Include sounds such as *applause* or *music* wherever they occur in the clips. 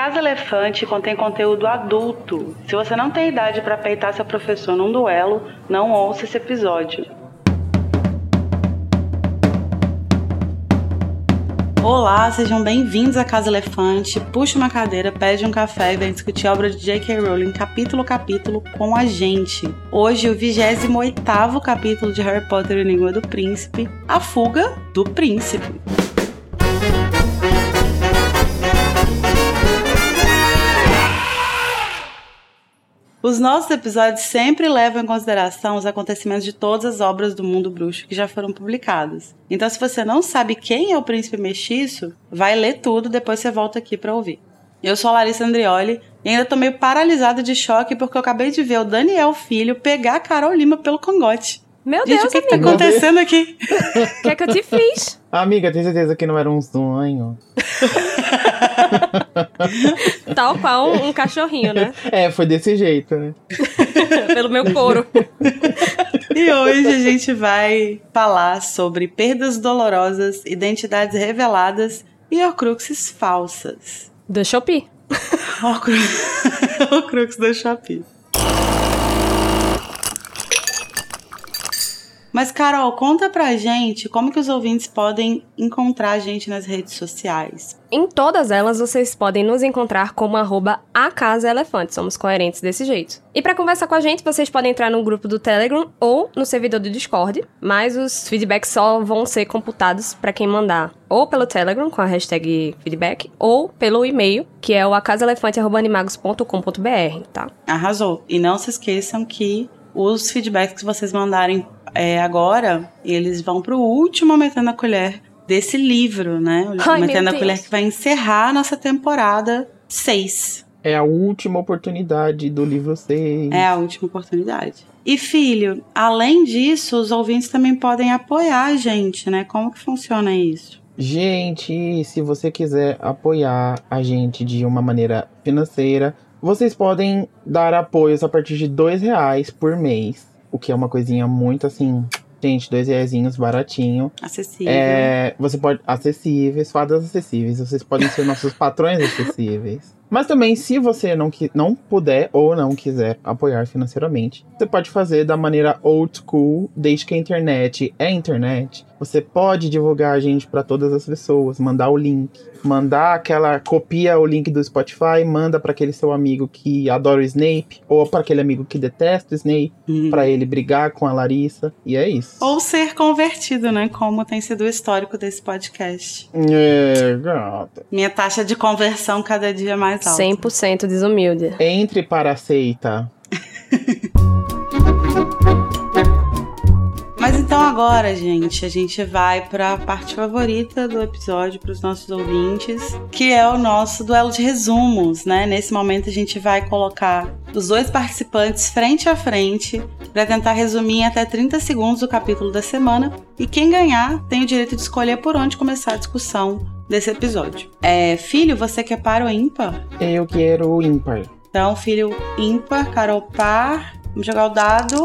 Casa Elefante contém conteúdo adulto. Se você não tem idade para peitar seu professor num duelo, não ouça esse episódio. Olá, sejam bem-vindos à Casa Elefante. Puxa uma cadeira, pede um café e vem discutir a obra de J.K. Rowling capítulo a capítulo com a gente. Hoje, o 28 capítulo de Harry Potter e o Língua do Príncipe, A Fuga do Príncipe. Os nossos episódios sempre levam em consideração os acontecimentos de todas as obras do mundo bruxo que já foram publicadas. Então, se você não sabe quem é o príncipe mestiço, vai ler tudo, depois você volta aqui para ouvir. Eu sou a Larissa Andrioli e ainda tô meio paralisada de choque porque eu acabei de ver o Daniel Filho pegar a Carol Lima pelo cangote. Meu Gente, Deus, o que, que tá acontecendo aqui? O que é que eu te fiz? *laughs* Amiga, tem certeza que não era um sonho? *laughs* Tal qual um, um cachorrinho, né? É, foi desse jeito, né? *laughs* Pelo meu couro. E hoje a gente vai falar sobre perdas dolorosas, identidades reveladas e horcruxes falsas. Do Shopee. Horcrux, horcrux da Shopee. Mas, Carol, conta pra gente como que os ouvintes podem encontrar a gente nas redes sociais. Em todas elas, vocês podem nos encontrar como arroba a Casa Elefante. Somos coerentes desse jeito. E para conversar com a gente, vocês podem entrar no grupo do Telegram ou no servidor do Discord, mas os feedbacks só vão ser computados para quem mandar ou pelo Telegram com a hashtag feedback ou pelo e-mail, que é o acasaelefante.animagos.com.br, tá? Arrasou. E não se esqueçam que os feedbacks que vocês mandarem é, agora, eles vão pro último Metendo a Colher desse livro, né? O Ai, Metendo a Deus. Colher que vai encerrar a nossa temporada 6. É a última oportunidade do livro 6. É a última oportunidade. E filho, além disso, os ouvintes também podem apoiar a gente, né? Como que funciona isso? Gente, se você quiser apoiar a gente de uma maneira financeira, vocês podem dar apoios a partir de dois reais por mês. O que é uma coisinha muito assim. Gente, dois reaisinhos baratinho. Acessível. É, você pode. Acessíveis, fadas acessíveis. Vocês podem ser nossos patrões acessíveis. Mas também, se você não, qui- não puder ou não quiser apoiar financeiramente, você pode fazer da maneira old school, desde que a internet é internet. Você pode divulgar a gente para todas as pessoas, mandar o link, mandar aquela copia o link do Spotify, manda para aquele seu amigo que adora o Snape ou para aquele amigo que detesta o Snape, Hum. para ele brigar com a Larissa. E é isso. Ou ser convertido, né? Como tem sido o histórico desse podcast. É, gata. Minha taxa de conversão cada dia mais alta. 100% desumilde. Entre para a seita. *laughs* Mas então agora, gente, a gente vai para a parte favorita do episódio para os nossos ouvintes, que é o nosso duelo de resumos, né? Nesse momento a gente vai colocar os dois participantes frente a frente para tentar resumir em até 30 segundos o capítulo da semana, e quem ganhar tem o direito de escolher por onde começar a discussão desse episódio. É, filho, você quer par ou ímpar? Eu quero o ímpar. Então, filho ímpar, Carol par. Vamos jogar o dado.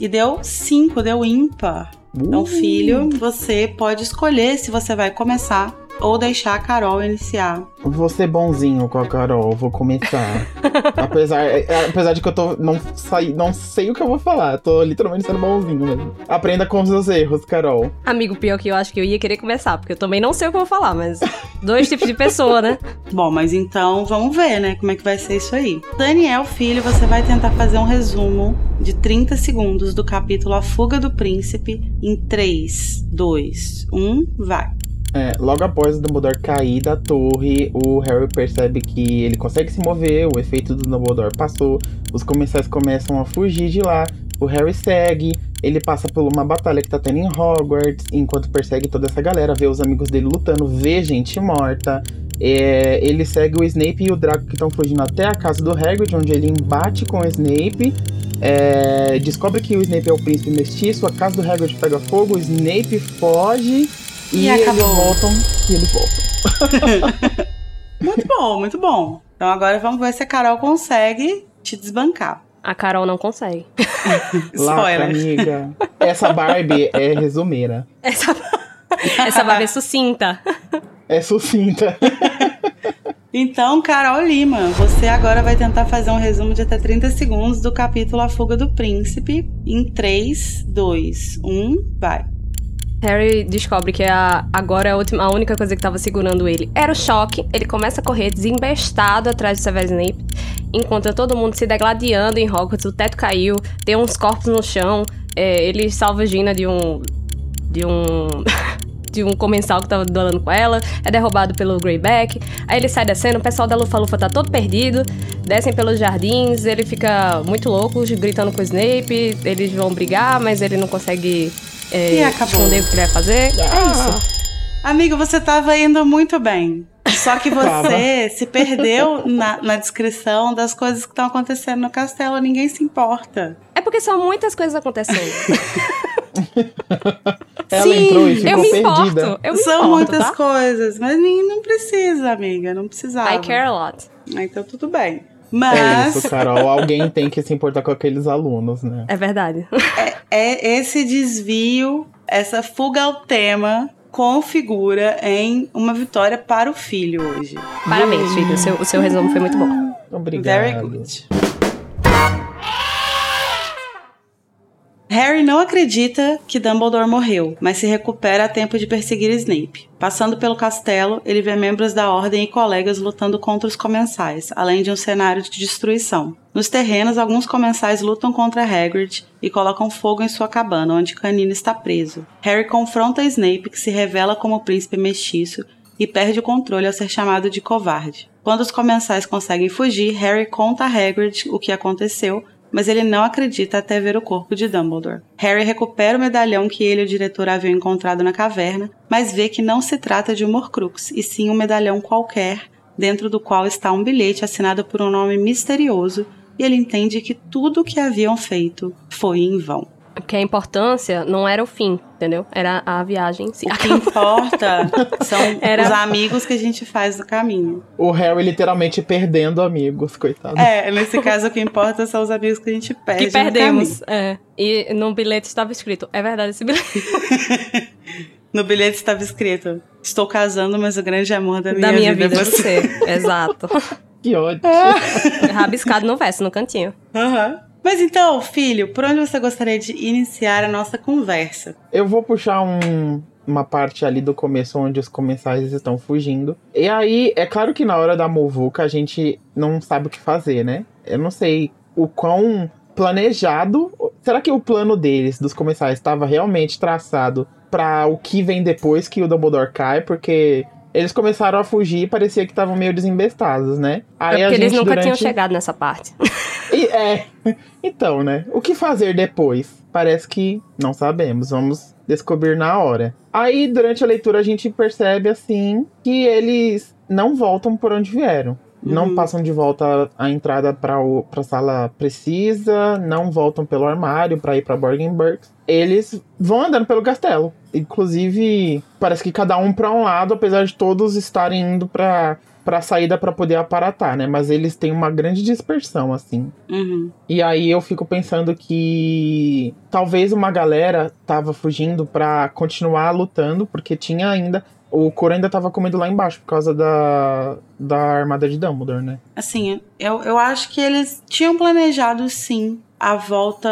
E deu 5, deu ímpar. Então, Uh, filho, você pode escolher se você vai começar ou deixar a Carol iniciar. Vou ser bonzinho com a Carol, vou começar. *laughs* apesar, é, apesar de que eu tô. Não, sai, não sei o que eu vou falar. Tô literalmente sendo bonzinho mesmo. Aprenda com os seus erros, Carol. Amigo, pior que eu acho que eu ia querer começar, porque eu também não sei o que eu vou falar, mas dois tipos de pessoa, né? *laughs* Bom, mas então vamos ver, né? Como é que vai ser isso aí. Daniel, filho, você vai tentar fazer um resumo de 30 segundos do capítulo A Fuga do Príncipe em 3, 2, 1, vai. É, logo após o Dumbledore cair da torre, o Harry percebe que ele consegue se mover, o efeito do Dumbledore passou, os comensais começam a fugir de lá, o Harry segue, ele passa por uma batalha que tá tendo em Hogwarts, enquanto persegue toda essa galera, vê os amigos dele lutando, vê gente morta. É, ele segue o Snape e o Draco que estão fugindo até a casa do Hagrid, onde ele embate com o Snape. É, descobre que o Snape é o príncipe mestiço, a casa do Hagrid pega fogo, o Snape foge E e, acabou. eles voltam. E eles voltam. *laughs* Muito bom, muito bom. Então agora vamos ver se a Carol consegue te desbancar. A Carol não consegue. *laughs* Spoiler. amiga. Essa Barbie é resumeira. Essa, *laughs* essa Barbie é sucinta. É sucinta. Então, Carol Lima, você agora vai tentar fazer um resumo de até 30 segundos do capítulo A Fuga do Príncipe em 3, 2, 1, vai. Harry descobre que a, agora a, última, a única coisa que estava segurando ele era o choque. Ele começa a correr desembestado atrás de Severus Snape, encontra todo mundo se degladiando em Hogwarts, o teto caiu, tem uns corpos no chão, é, ele salva Gina de um... de um... *laughs* de um comensal que tava duelando com ela, é derrubado pelo Greyback, aí ele sai descendo, o pessoal da Lufa-Lufa tá todo perdido, descem pelos jardins, ele fica muito louco, gritando com o Snape, eles vão brigar, mas ele não consegue é, E acabou. esconder o que ele vai fazer. É isso. Amigo, você tava indo muito bem. Só que *laughs* você se perdeu na, na descrição das coisas que estão acontecendo no castelo. Ninguém se importa. É porque são muitas coisas acontecendo. *laughs* Ela Sim, entrou e ficou eu me perdida. importo. Eu me São importo, muitas tá? coisas, mas nem, não precisa, amiga. Não precisava. I care a lot. Ah, Então tudo bem. É Mas isso, Carol. Alguém tem que se importar com aqueles alunos, né? É verdade. é esse desvio, essa fuga ao tema configura em uma vitória para o filho hoje. Parabéns, filho. O seu, o seu resumo foi muito bom. Obrigado. Very good. Harry não acredita que Dumbledore morreu, mas se recupera a tempo de perseguir Snape. Passando pelo castelo, ele vê membros da Ordem e colegas lutando contra os comensais, além de um cenário de destruição. Nos terrenos, alguns comensais lutam contra Hagrid e colocam fogo em sua cabana, onde Canino está preso. Harry confronta Snape, que se revela como príncipe mestiço, e perde o controle ao ser chamado de covarde. Quando os comensais conseguem fugir, Harry conta a Hagrid o que aconteceu, mas ele não acredita até ver o corpo de Dumbledore. Harry recupera o medalhão que ele e o diretor haviam encontrado na caverna, mas vê que não se trata de um Horcrux, e sim um medalhão qualquer, dentro do qual está um bilhete assinado por um nome misterioso, e ele entende que tudo o que haviam feito foi em vão. Porque a importância não era o fim, entendeu? Era a viagem em si. O que importa são *laughs* Era- os amigos que a gente faz no caminho. O Harry literalmente perdendo amigos, coitado. É, nesse caso o que importa são os amigos que a gente perde. que no perdemos. É. E no bilhete estava escrito: é verdade esse bilhete. *laughs* No bilhete estava escrito: Estou casando, mas o grande amor da minha, da minha vida, vida, é é você. você. Exato. *laughs* Que ódio. Rabiscado no verso, no cantinho. Aham. Mas então, filho, por onde você gostaria de iniciar a nossa conversa? Eu vou puxar um- uma parte ali do começo onde os comensais estão fugindo. E aí, é claro que na hora da muvuca a gente não sabe o que fazer, né? Eu não sei o quão planejado. Será que o plano deles, dos comensais, estava realmente traçado para o que vem depois que o Dumbledore cai? Porque eles começaram a fugir e parecia que estavam meio desembestados, né? Aí é porque eles gente, nunca tinham durante- chegado nessa parte. *laughs* e, é. Então, né? O que fazer depois? Parece que não sabemos. Vamos descobrir na hora. Aí, durante a leitura, a gente percebe, assim, que eles não voltam por onde vieram. Não Uhum. passam de volta a entrada para a sala precisa, não voltam pelo armário para ir para Borgenberg. Eles vão andando pelo castelo. Inclusive, parece que cada um para um lado, apesar de todos estarem indo para para saída para poder aparatar, né? Mas eles têm uma grande dispersão assim. Uhum. E aí eu fico pensando que talvez uma galera tava fugindo pra continuar lutando, porque tinha ainda. O Coro ainda tava comendo lá embaixo por causa da, da armada de Dumbledore, né? Assim, eu, eu acho que eles tinham planejado, sim, a volta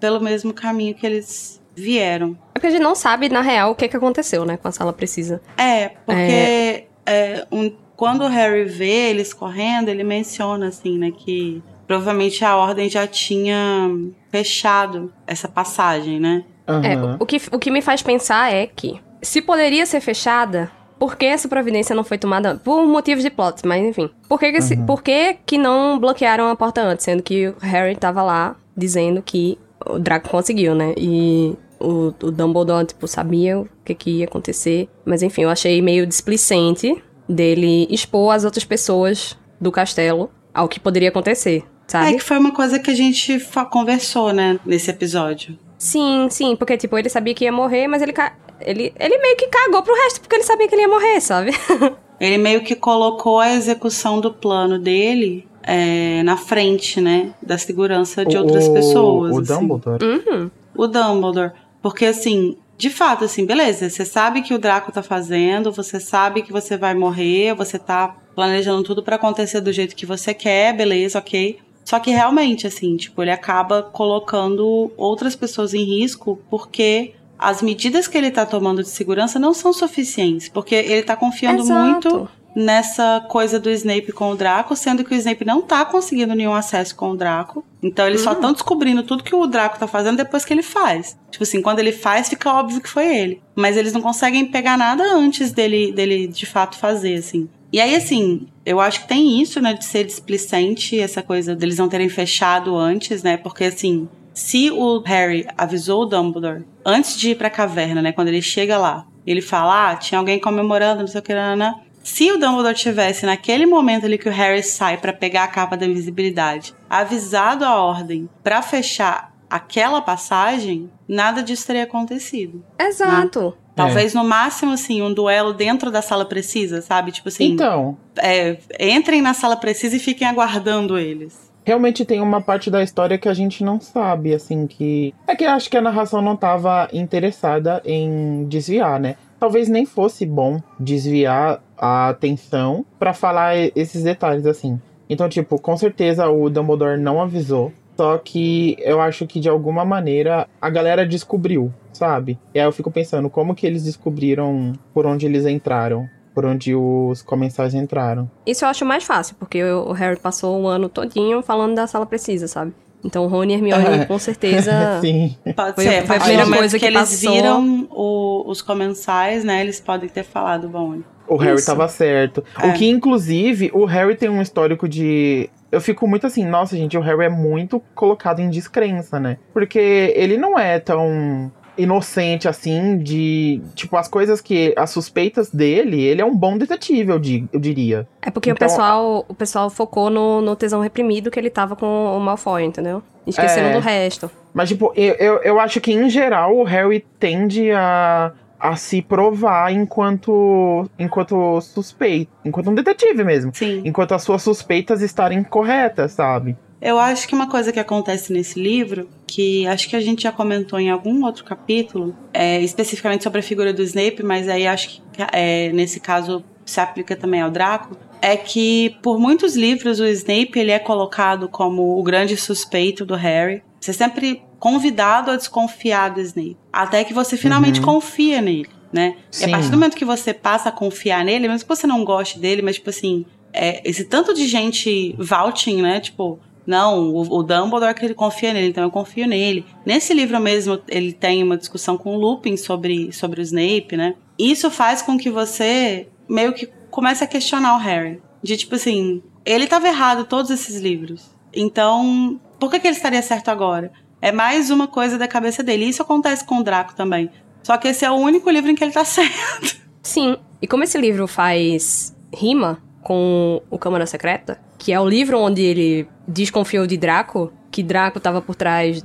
pelo mesmo caminho que eles vieram. É porque a gente não sabe, na real, o que, que aconteceu, né? Com a sala precisa. É, porque é, um- quando o Harry vê eles correndo, ele menciona, assim, né, que provavelmente a Ordem já tinha fechado essa passagem, né? É, Aham. o, que, o que me faz pensar é que, se poderia ser fechada, por que essa providência não foi tomada? Por motivos de plot, mas enfim. Por que, que, se- por que, que não bloquearam a porta antes? Sendo que o Harry tava lá dizendo que o Draco conseguiu, né? E o, o Dumbledore, tipo, sabia o que, que ia acontecer. Mas enfim, eu achei meio displicente dele expor as outras pessoas do castelo ao que poderia acontecer, É sabe? que foi uma coisa que a gente conversou, né, nesse episódio. Sim, sim, porque, tipo, ele sabia que ia morrer, mas ele, ca- ele, ele meio que cagou pro resto, porque ele sabia que ele ia morrer, sabe? *laughs* Ele meio que colocou a execução do plano dele é, na frente, né, da segurança de O- outras pessoas. O assim. Dumbledore. uhum. O Dumbledore. Porque, assim, de fato, assim, beleza, você sabe que o Draco tá fazendo, você sabe que você vai morrer, você tá planejando tudo para acontecer do jeito que você quer, beleza, ok. Só que realmente, assim, tipo, ele acaba colocando outras pessoas em risco porque as medidas que ele tá tomando de segurança não são suficientes. Porque ele tá confiando Exato. muito nessa coisa do Snape com o Draco, sendo que o Snape não tá conseguindo nenhum acesso com o Draco. Então eles só estão descobrindo tudo que o Draco tá fazendo depois que ele faz. Tipo assim, quando ele faz, fica óbvio que foi ele. Mas eles não conseguem pegar nada antes dele, dele de fato fazer, assim. E aí, assim, eu acho que tem isso, né, de ser displicente, essa coisa deles não terem fechado antes, né? Porque, assim, se o Harry avisou o Dumbledore antes de ir pra caverna, né, quando ele chega lá, ele fala, ah, tinha alguém comemorando, não sei o que, nanana. Se o Dumbledore tivesse, naquele momento ali que o Harry sai pra pegar a capa da invisibilidade, avisado a ordem pra fechar aquela passagem, nada disso teria acontecido. Exato. Talvez no máximo, assim, um duelo dentro da sala precisa, sabe? Tipo assim, Então, é, entrem na sala precisa e fiquem aguardando eles. Realmente tem uma parte da história que a gente não sabe, assim, que. É que acho que a narração não tava interessada em desviar, né? Talvez nem fosse bom desviar a atenção pra falar esses detalhes, assim. Então, tipo, com certeza o Dumbledore não avisou. Só que eu acho que de alguma maneira a galera descobriu, sabe? E aí eu fico pensando, como que eles descobriram por onde eles entraram? Por onde os comensais entraram? Isso eu acho mais fácil, porque o Harry passou o ano todinho falando da sala precisa, sabe? Então Rony e Hermione É. com certeza. *laughs* Sim. Pode Foi- ser. foi a primeira coisa que eles passou. viram o- os comensais, né? Eles podem ter falado, bom. O Harry Isso. tava certo. É. O que, inclusive, o Harry tem um histórico de. Eu fico muito assim, nossa, gente, o Harry é muito colocado em descrença, né? Porque ele não é tão inocente assim de. Tipo, as coisas que. As suspeitas dele, ele é um bom detetive, eu, di- eu diria. É porque Então, o, pessoal, o pessoal focou no, no tesão reprimido que ele tava com o Malfoy, entendeu? Esqueceram É. do resto. Mas, tipo, eu, eu, eu acho que, em geral, o Harry tende a. A se provar enquanto. enquanto suspeito. Enquanto um detetive mesmo. Sim. Enquanto as suas suspeitas estarem corretas, sabe? Eu acho que uma coisa que acontece nesse livro, que acho que a gente já comentou em algum outro capítulo, é, especificamente sobre a figura do Snape, mas aí acho que é, nesse caso se aplica também ao Draco, é que por muitos livros o Snape ele é colocado como o grande suspeito do Harry. Você é sempre convidado a desconfiar do Snape, até que você finalmente Uhum. confia nele, né? E Sim. a partir do momento que você passa a confiar nele, mesmo que você não goste dele, mas tipo assim, é, esse tanto de gente vouching, né? Tipo, não, o, o Dumbledore que ele confia nele, então eu confio nele. Nesse livro mesmo, ele tem uma discussão com o Lupin sobre, sobre o Snape, né? Isso faz com que você meio que comece a questionar o Harry. De tipo assim, ele estava errado todos esses livros. Então, por que, que ele estaria certo agora? É mais uma coisa da cabeça dele. Isso acontece com o Draco também. Só que esse é o único livro em que ele tá *laughs* certo. Sim, e como esse livro faz rima com o Câmara Secreta, que é o livro onde ele desconfiou de Draco, que Draco tava por trás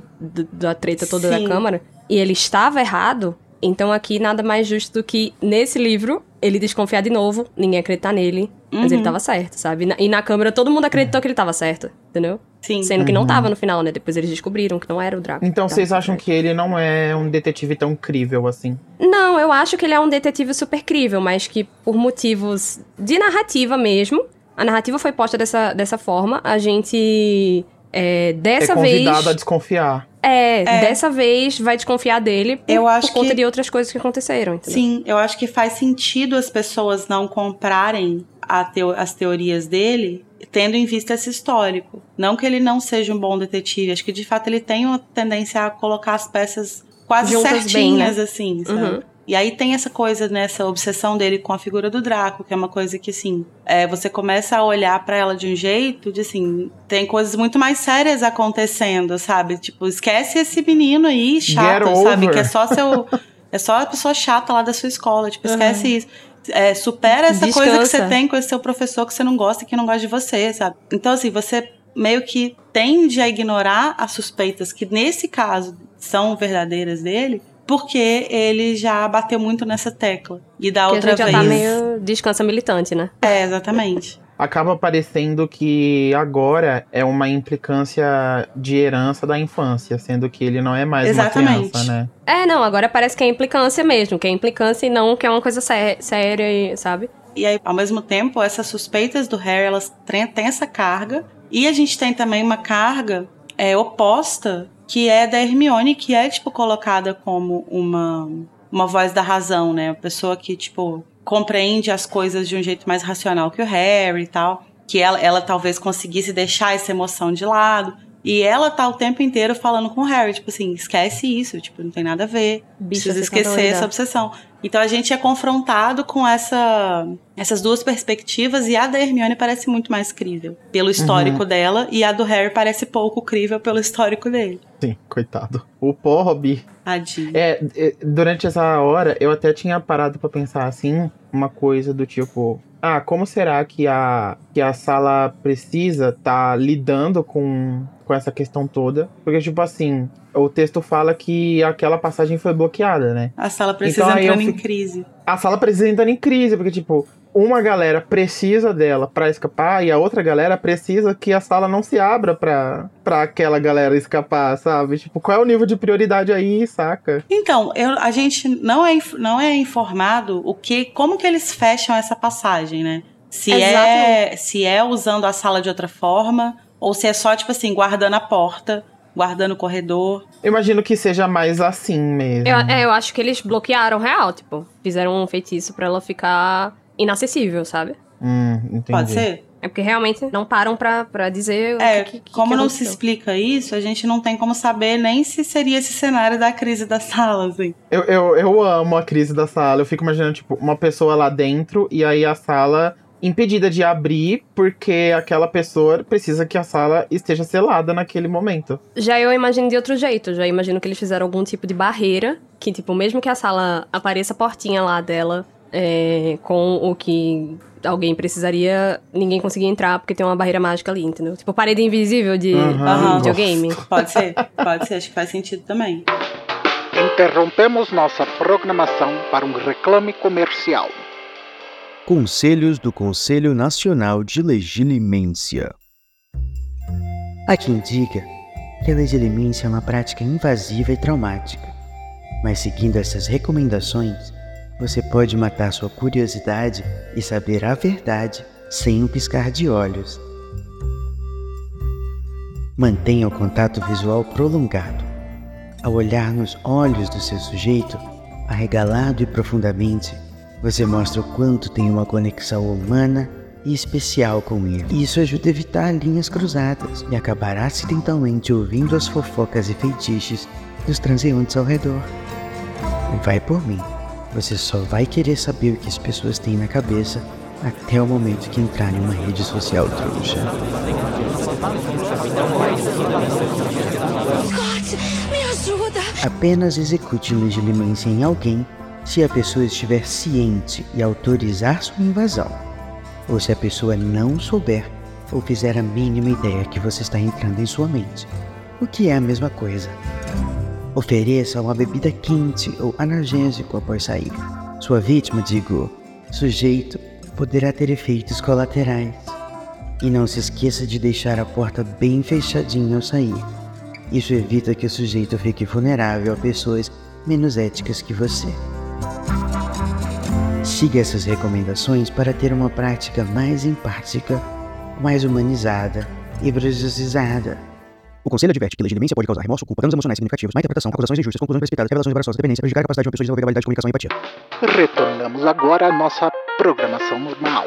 da treta toda Sim. da Câmara, e ele estava errado, então aqui nada mais justo do que nesse livro ele desconfiar de novo, ninguém acreditar nele, mas Uhum. ele tava certo, sabe? E na, e na Câmara todo mundo acreditou que ele tava certo, entendeu? Sim. Sendo que não Uhum. tava no final, né? Depois eles descobriram que não era o Draco. Então vocês acham que ele não é um detetive tão crível assim? Não, eu acho que ele é um detetive super crível, mas que por motivos de narrativa mesmo, a narrativa foi posta dessa, dessa forma, a gente é, dessa é convidado vez. a desconfiar. É, É. dessa vez vai desconfiar dele por, Eu acho por conta que- de outras coisas que aconteceram, entendeu? Sim, eu acho que faz sentido as pessoas não comprarem a teo- as teorias dele, tendo em vista esse histórico. Não que ele não seja um bom detetive, acho que de fato ele tem uma tendência a colocar as peças quase Juntas bem, certinhas, né? assim, sabe? Uhum. E aí tem essa coisa, né, essa obsessão dele com a figura do Draco, que é uma coisa que, assim, é, você começa a olhar pra ela de um jeito de, assim, tem coisas muito mais sérias acontecendo, sabe? Tipo, esquece esse menino aí, chato, sabe? Que é só seu... é só a pessoa chata lá da sua escola, tipo, esquece isso. É, supera essa coisa que Descansa. você tem com esse seu professor que você não gosta e que não gosta de você, sabe? Então, assim, você meio que tende a ignorar as suspeitas que, nesse caso, são verdadeiras dele, porque ele já bateu muito nessa tecla. E da Porque outra a gente vez. já tá meio descansa militante, né? É, exatamente. acaba parecendo que agora é uma implicância de herança da infância, sendo que ele não é mais Exatamente. uma criança, né? É, não, agora parece que é implicância mesmo, que é implicância e não que é uma coisa sé séria, sabe? E aí, ao mesmo tempo, essas suspeitas do Harry, elas têm essa carga. E a gente tem também uma carga é, oposta, que é da Hermione, que é, tipo, colocada como uma, uma voz da razão, né? Uma pessoa que, tipo, compreende as coisas de um jeito mais racional que o Harry e tal. Que ela, ela talvez conseguisse deixar essa emoção de lado. E ela tá o tempo inteiro falando com o Harry, tipo assim, esquece isso, tipo, não tem nada a ver. Bicha, precisa tá esquecer essa obsessão. Então a gente é confrontado com essa, essas duas perspectivas e a da Hermione parece muito mais crível pelo histórico dela e a do Harry parece pouco crível pelo histórico dele. Sim, coitado. O Pob. Tadinho. É, é, durante essa hora, eu até tinha parado pra pensar assim, uma coisa do tipo, ah, como será que a, que a sala precisa tá lidando com, com essa questão toda? Porque, tipo assim, o texto fala que aquela passagem foi bloqueada, né? A sala precisa Então entrando em crise. A sala precisa entrar em crise, porque, tipo, uma galera precisa dela pra escapar e a outra galera precisa que a sala não se abra pra, pra aquela galera escapar, sabe? Tipo, qual é o nível de prioridade aí, saca? Então, eu- a gente não é, não é informado o que, como que eles fecham essa passagem, né? Se é, se é usando a sala de outra forma ou se é só tipo assim guardando a porta, guardando o corredor. Eu imagino que seja mais assim mesmo. Eu, é, eu acho que eles bloquearam real, tipo, fizeram um feitiço pra ela ficar inacessível, sabe? Hum, entendi. Pode ser? É porque realmente não param pra, pra dizer É, o que, que, como que não se explica isso, a gente não tem como saber nem se seria esse cenário da crise da sala, assim. Eu, eu, eu amo a crise da sala. Eu fico imaginando, tipo, uma pessoa lá dentro e aí a sala impedida de abrir porque aquela pessoa precisa que a sala esteja selada naquele momento. Já eu imagino de outro jeito. Já imagino que eles fizeram algum tipo de barreira. Que, tipo, mesmo que a sala apareça a portinha lá dela é, com o que alguém precisaria, ninguém conseguia entrar porque tem uma barreira mágica ali, entendeu? Tipo, parede invisível de Aham. videogame. Pode ser, pode ser, acho que faz sentido também. Interrompemos nossa programação para um reclame comercial. Conselhos do Conselho Nacional de Legilimência. Há quem diga que a legilimência é uma prática invasiva e traumática, mas seguindo essas recomendações, você pode matar sua curiosidade e saber a verdade sem um piscar de olhos. Mantenha o contato visual prolongado. Ao olhar nos olhos do seu sujeito, arregalado e profundamente, você mostra o quanto tem uma conexão humana e especial com ele. Isso ajuda a evitar linhas cruzadas e acabar acidentalmente ouvindo as fofocas e feitiços dos transeuntes ao redor. Vai por mim. Você só vai querer saber o que as pessoas têm na cabeça até o momento que entrar em uma rede social trouxa. Me ajuda! Apenas execute legilimência em alguém se a pessoa estiver ciente e autorizar sua invasão, ou se a pessoa não souber ou fizer a mínima ideia que você está entrando em sua mente, o que é a mesma coisa. Ofereça uma bebida quente ou analgésico após sair. Sua vítima, digo, sujeito, poderá ter efeitos colaterais. E não se esqueça de deixar a porta bem fechadinha ao sair. Isso evita que o sujeito fique vulnerável a pessoas menos éticas que você. Siga essas recomendações para ter uma prática mais empática, mais humanizada e brasileizada. O Conselho adverte que legilimência pode causar remorso, culpa, danos emocionais significativos, má interpretação, acusações injustas, conclusões precipitadas, revelações embaraçosas, dependência, prejudicar a capacidade de uma pessoa de desenvolver habilidade de comunicação e empatia. Retornamos agora à nossa programação normal.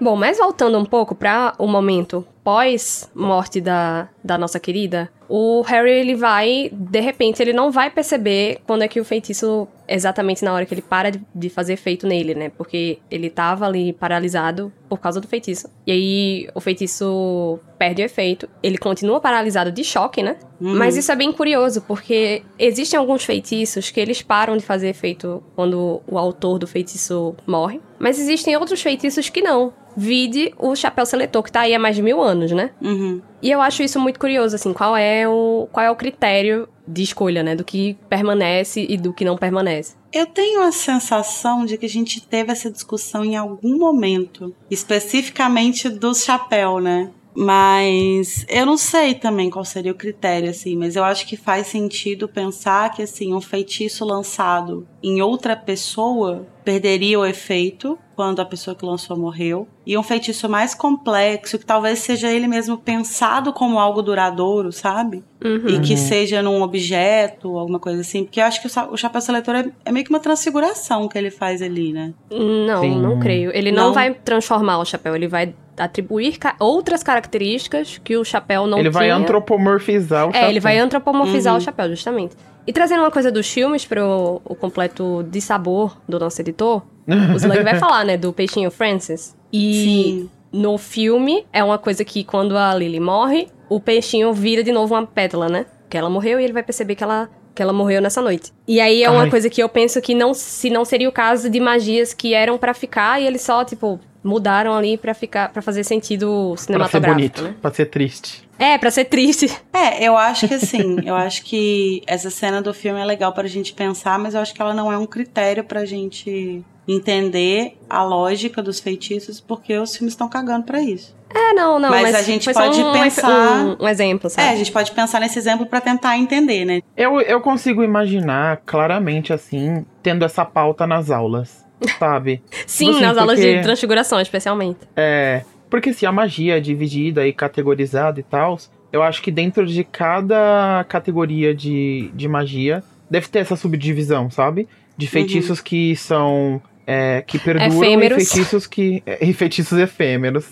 Bom, mas voltando um pouco para o momento pós-morte da, da nossa querida, o Harry, ele vai, de repente, ele não vai perceber quando é que o feitiço, exatamente na hora que ele para de, de fazer efeito nele, né? Porque ele tava ali paralisado por causa do feitiço. E aí o feitiço perde o efeito. Ele continua paralisado de choque, né? Uhum. Mas isso é bem curioso, porque existem alguns feitiços que eles param de fazer efeito quando o autor do feitiço morre. Mas existem outros feitiços que não. Vide o chapéu seletor, que tá aí há mais de mil anos, né? Uhum. E eu acho isso muito curioso, assim, qual é o, qual é o critério de escolha, né? Do que permanece e do que não permanece. Eu tenho a sensação de que a gente teve essa discussão em algum momento, especificamente do chapéu, né? Mas eu não sei também qual seria o critério, assim, mas eu acho que faz sentido pensar que, assim, um feitiço lançado em outra pessoa perderia o efeito quando a pessoa que lançou morreu. E um feitiço mais complexo, que talvez seja ele mesmo pensado como algo duradouro, sabe? Uhum. E que seja num objeto, alguma coisa assim. Porque eu acho que o, chapéu seletor é, é meio que uma transfiguração que ele faz ali, né? Não, Sim. não creio. Ele não, Não? vai transformar o chapéu, ele vai atribuir ca- outras características que o chapéu não ele vai tinha. antropomorfizar o É, ele vai antropomorfizar Uhum. o chapéu, justamente. E trazendo uma coisa dos filmes pro o completo de sabor do nosso editor, o *laughs* Slug vai falar, né, do peixinho Francis. E Sim. no filme é uma coisa que quando a Lily morre, o peixinho vira de novo uma pétala, né? Que ela morreu e ele vai perceber que ela que ela morreu nessa noite. E aí é uma Ai. coisa que eu penso que não se não seria o caso de magias que eram pra ficar e eles só tipo mudaram ali pra ficar para fazer sentido Pra ser cinematográfico, bonito, né? pra ser triste. É, pra ser triste. É, eu acho que assim, eu acho que essa cena do filme é legal pra gente pensar, mas eu acho que ela não é um critério pra gente entender a lógica dos feitiços, porque os filmes estão cagando pra isso. É, não, não, Mas mas, a gente foi pode só um, pensar- um, um exemplo, sabe? É, a gente pode pensar nesse exemplo pra tentar entender, né? Eu, eu consigo imaginar claramente assim, tendo essa pauta nas aulas, sabe? *laughs* Sim, assim, nas aulas porque- de transfiguração, especialmente. É. Porque se a magia é dividida e categorizada e tal, eu acho que dentro de cada categoria de, de magia deve ter essa subdivisão, sabe? De feitiços que são. é, que perduram Efêmeros. e feitiços que. *laughs* E feitiços efêmeros.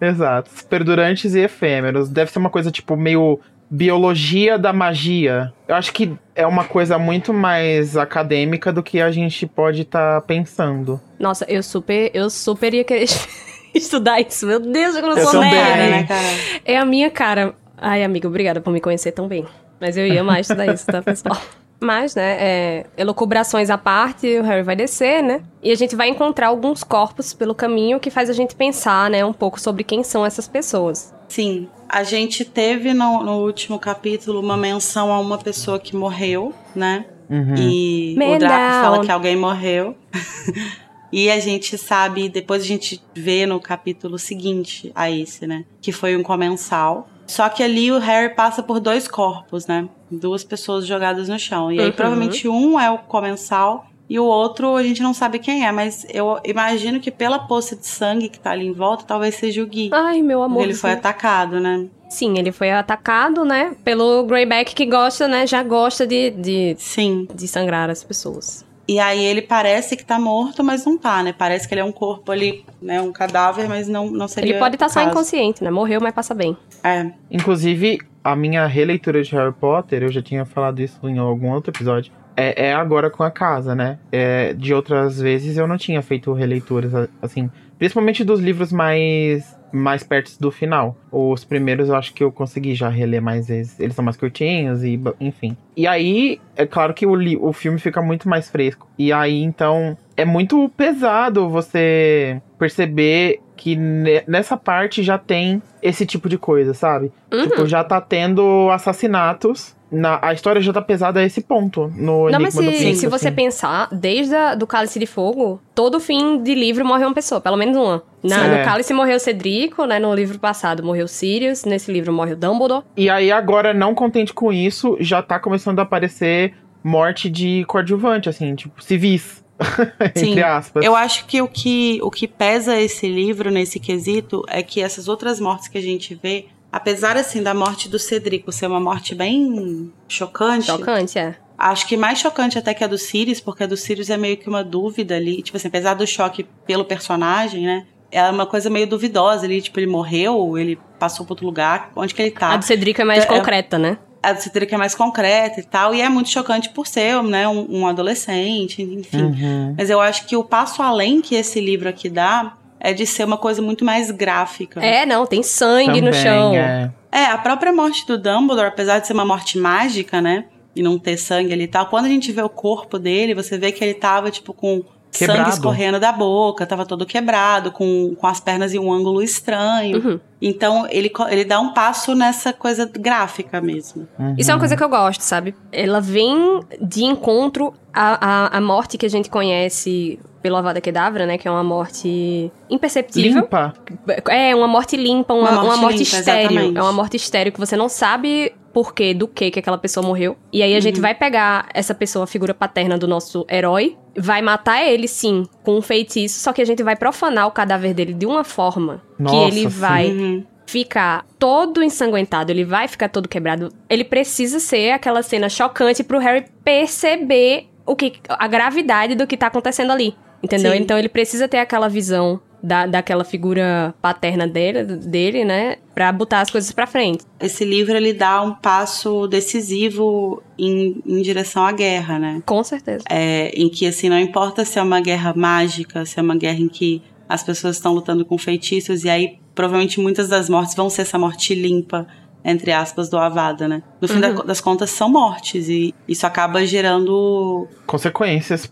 Exato. Perdurantes e efêmeros. Deve ser uma coisa tipo meio biologia da magia. Eu acho que é uma coisa muito mais acadêmica do que a gente pode estar pensando. Nossa, eu super, eu super ia querer *laughs* estudar isso. Meu Deus, eu não Eu sou nerd. Né, cara? É a minha cara. Ai, amigo, obrigada por me conhecer tão bem. Mas eu ia mais estudar isso, tá, pessoal? *laughs* Mas, né, é, elucubrações à parte, o Harry vai descer, né? E a gente vai encontrar alguns corpos pelo caminho que faz a gente pensar, né, um pouco sobre quem são essas pessoas. Sim, a gente teve no, no último capítulo uma menção a uma pessoa que morreu, né? Uhum. E Man o Draco down. fala que alguém morreu. *laughs* e a gente sabe, depois a gente vê no capítulo seguinte a esse, né? Que foi um comensal. Só que ali o Harry passa por dois corpos, né? Duas pessoas jogadas no chão. E aí Uhum. provavelmente um é o comensal e o outro a gente não sabe quem é. Mas eu imagino que pela poça de sangue que tá ali em volta, talvez seja o Gui. Ai, meu amor. ele foi atacado, né? Sim, ele foi atacado, né, pelo Greyback que gosta, né, já gosta de, de, Sim. de sangrar as pessoas. E aí ele parece que tá morto, mas não tá, né? Parece que ele é um corpo ali, né? Um cadáver, mas não, não seria. Ele pode estar só o caso. inconsciente, né, morreu, mas passa bem. É. Inclusive, a minha releitura de Harry Potter, eu já tinha falado isso em algum outro episódio, é, é agora com a casa, né? É, de outras vezes eu não tinha feito releituras assim, principalmente dos livros mais mais perto do final. Os primeiros eu acho que eu consegui já reler mais vezes. Eles são mais curtinhos e enfim. E aí, é claro que o, o filme fica muito mais fresco. E aí, então, é muito pesado você perceber que ne- nessa parte já tem esse tipo de coisa, sabe? Uhum. Tipo, já tá tendo assassinatos. Na, a história já tá pesada a esse ponto no Não, mas se, Príncipe, se você assim. pensar, desde a, do Cálice de Fogo, todo fim de livro morre uma pessoa, pelo menos uma. Na. No É. Cálice morreu Cedrico, né? No livro passado morreu Sirius, nesse livro morre o Dumbledore. E aí, agora, não contente com isso, já tá começando a aparecer morte de coadjuvante, assim, tipo, civis. Sim. entre aspas. Eu acho que o, que o que pesa esse livro nesse quesito é que essas outras mortes que a gente vê, apesar assim da morte do Cedrico ser uma morte bem chocante, Chocante, é. acho que mais chocante até que a do Sirius, porque a do Sirius é meio que uma dúvida ali, tipo assim, apesar do choque pelo personagem, né? É uma coisa meio duvidosa ali, tipo, ele morreu, ele passou para outro lugar, onde que ele tá? A do Cedrico é mais É- concreta, né? A Cedric é mais concreta e tal, e é muito chocante por ser né, um, um adolescente, enfim. Uhum. Mas eu acho que o passo além que esse livro aqui dá é de ser uma coisa muito mais gráfica. É, não, tem sangue no Também, chão. é. É, a própria morte do Dumbledore, apesar de ser uma morte mágica, né? E não ter sangue ali e tal, quando a gente vê o corpo dele, você vê que ele tava, tipo, com Quebrado. sangue escorrendo da boca, tava todo quebrado, com, com as pernas em um ângulo estranho. Uhum. Então ele, ele dá um passo nessa coisa gráfica mesmo. Isso é uma coisa que eu gosto, sabe? Ela vem de encontro à, à, à morte que a gente conhece pelo Avada Kedavra, né? Que é uma morte imperceptível. Limpa. É, uma morte limpa, uma, Uma uma morte morte, limpa, estéreo. exatamente. É uma morte estéreo que você não sabe por quê, do que que aquela pessoa morreu. E aí a Uhum. gente vai pegar essa pessoa, a figura paterna do nosso herói, vai matar ele, sim, com um feitiço, só que a gente vai profanar o cadáver dele de uma forma Nossa, que ele vai Uhum. ficar todo ensanguentado, ele vai ficar todo quebrado. Ele precisa ser aquela cena chocante pro Harry perceber o que a gravidade do que tá acontecendo ali. Entendeu? Sim. Então ele precisa ter aquela visão da, daquela figura paterna dele, dele, né? Pra botar as coisas pra frente. Esse livro ele dá um passo decisivo em, em direção à guerra, né? Com certeza. É, em que assim não importa se é uma guerra mágica, se é uma guerra em que as pessoas estão lutando com feitiços e aí provavelmente muitas das mortes vão ser essa morte limpa entre aspas do Avada, né? No fim da- das contas são mortes e isso acaba gerando Consequências.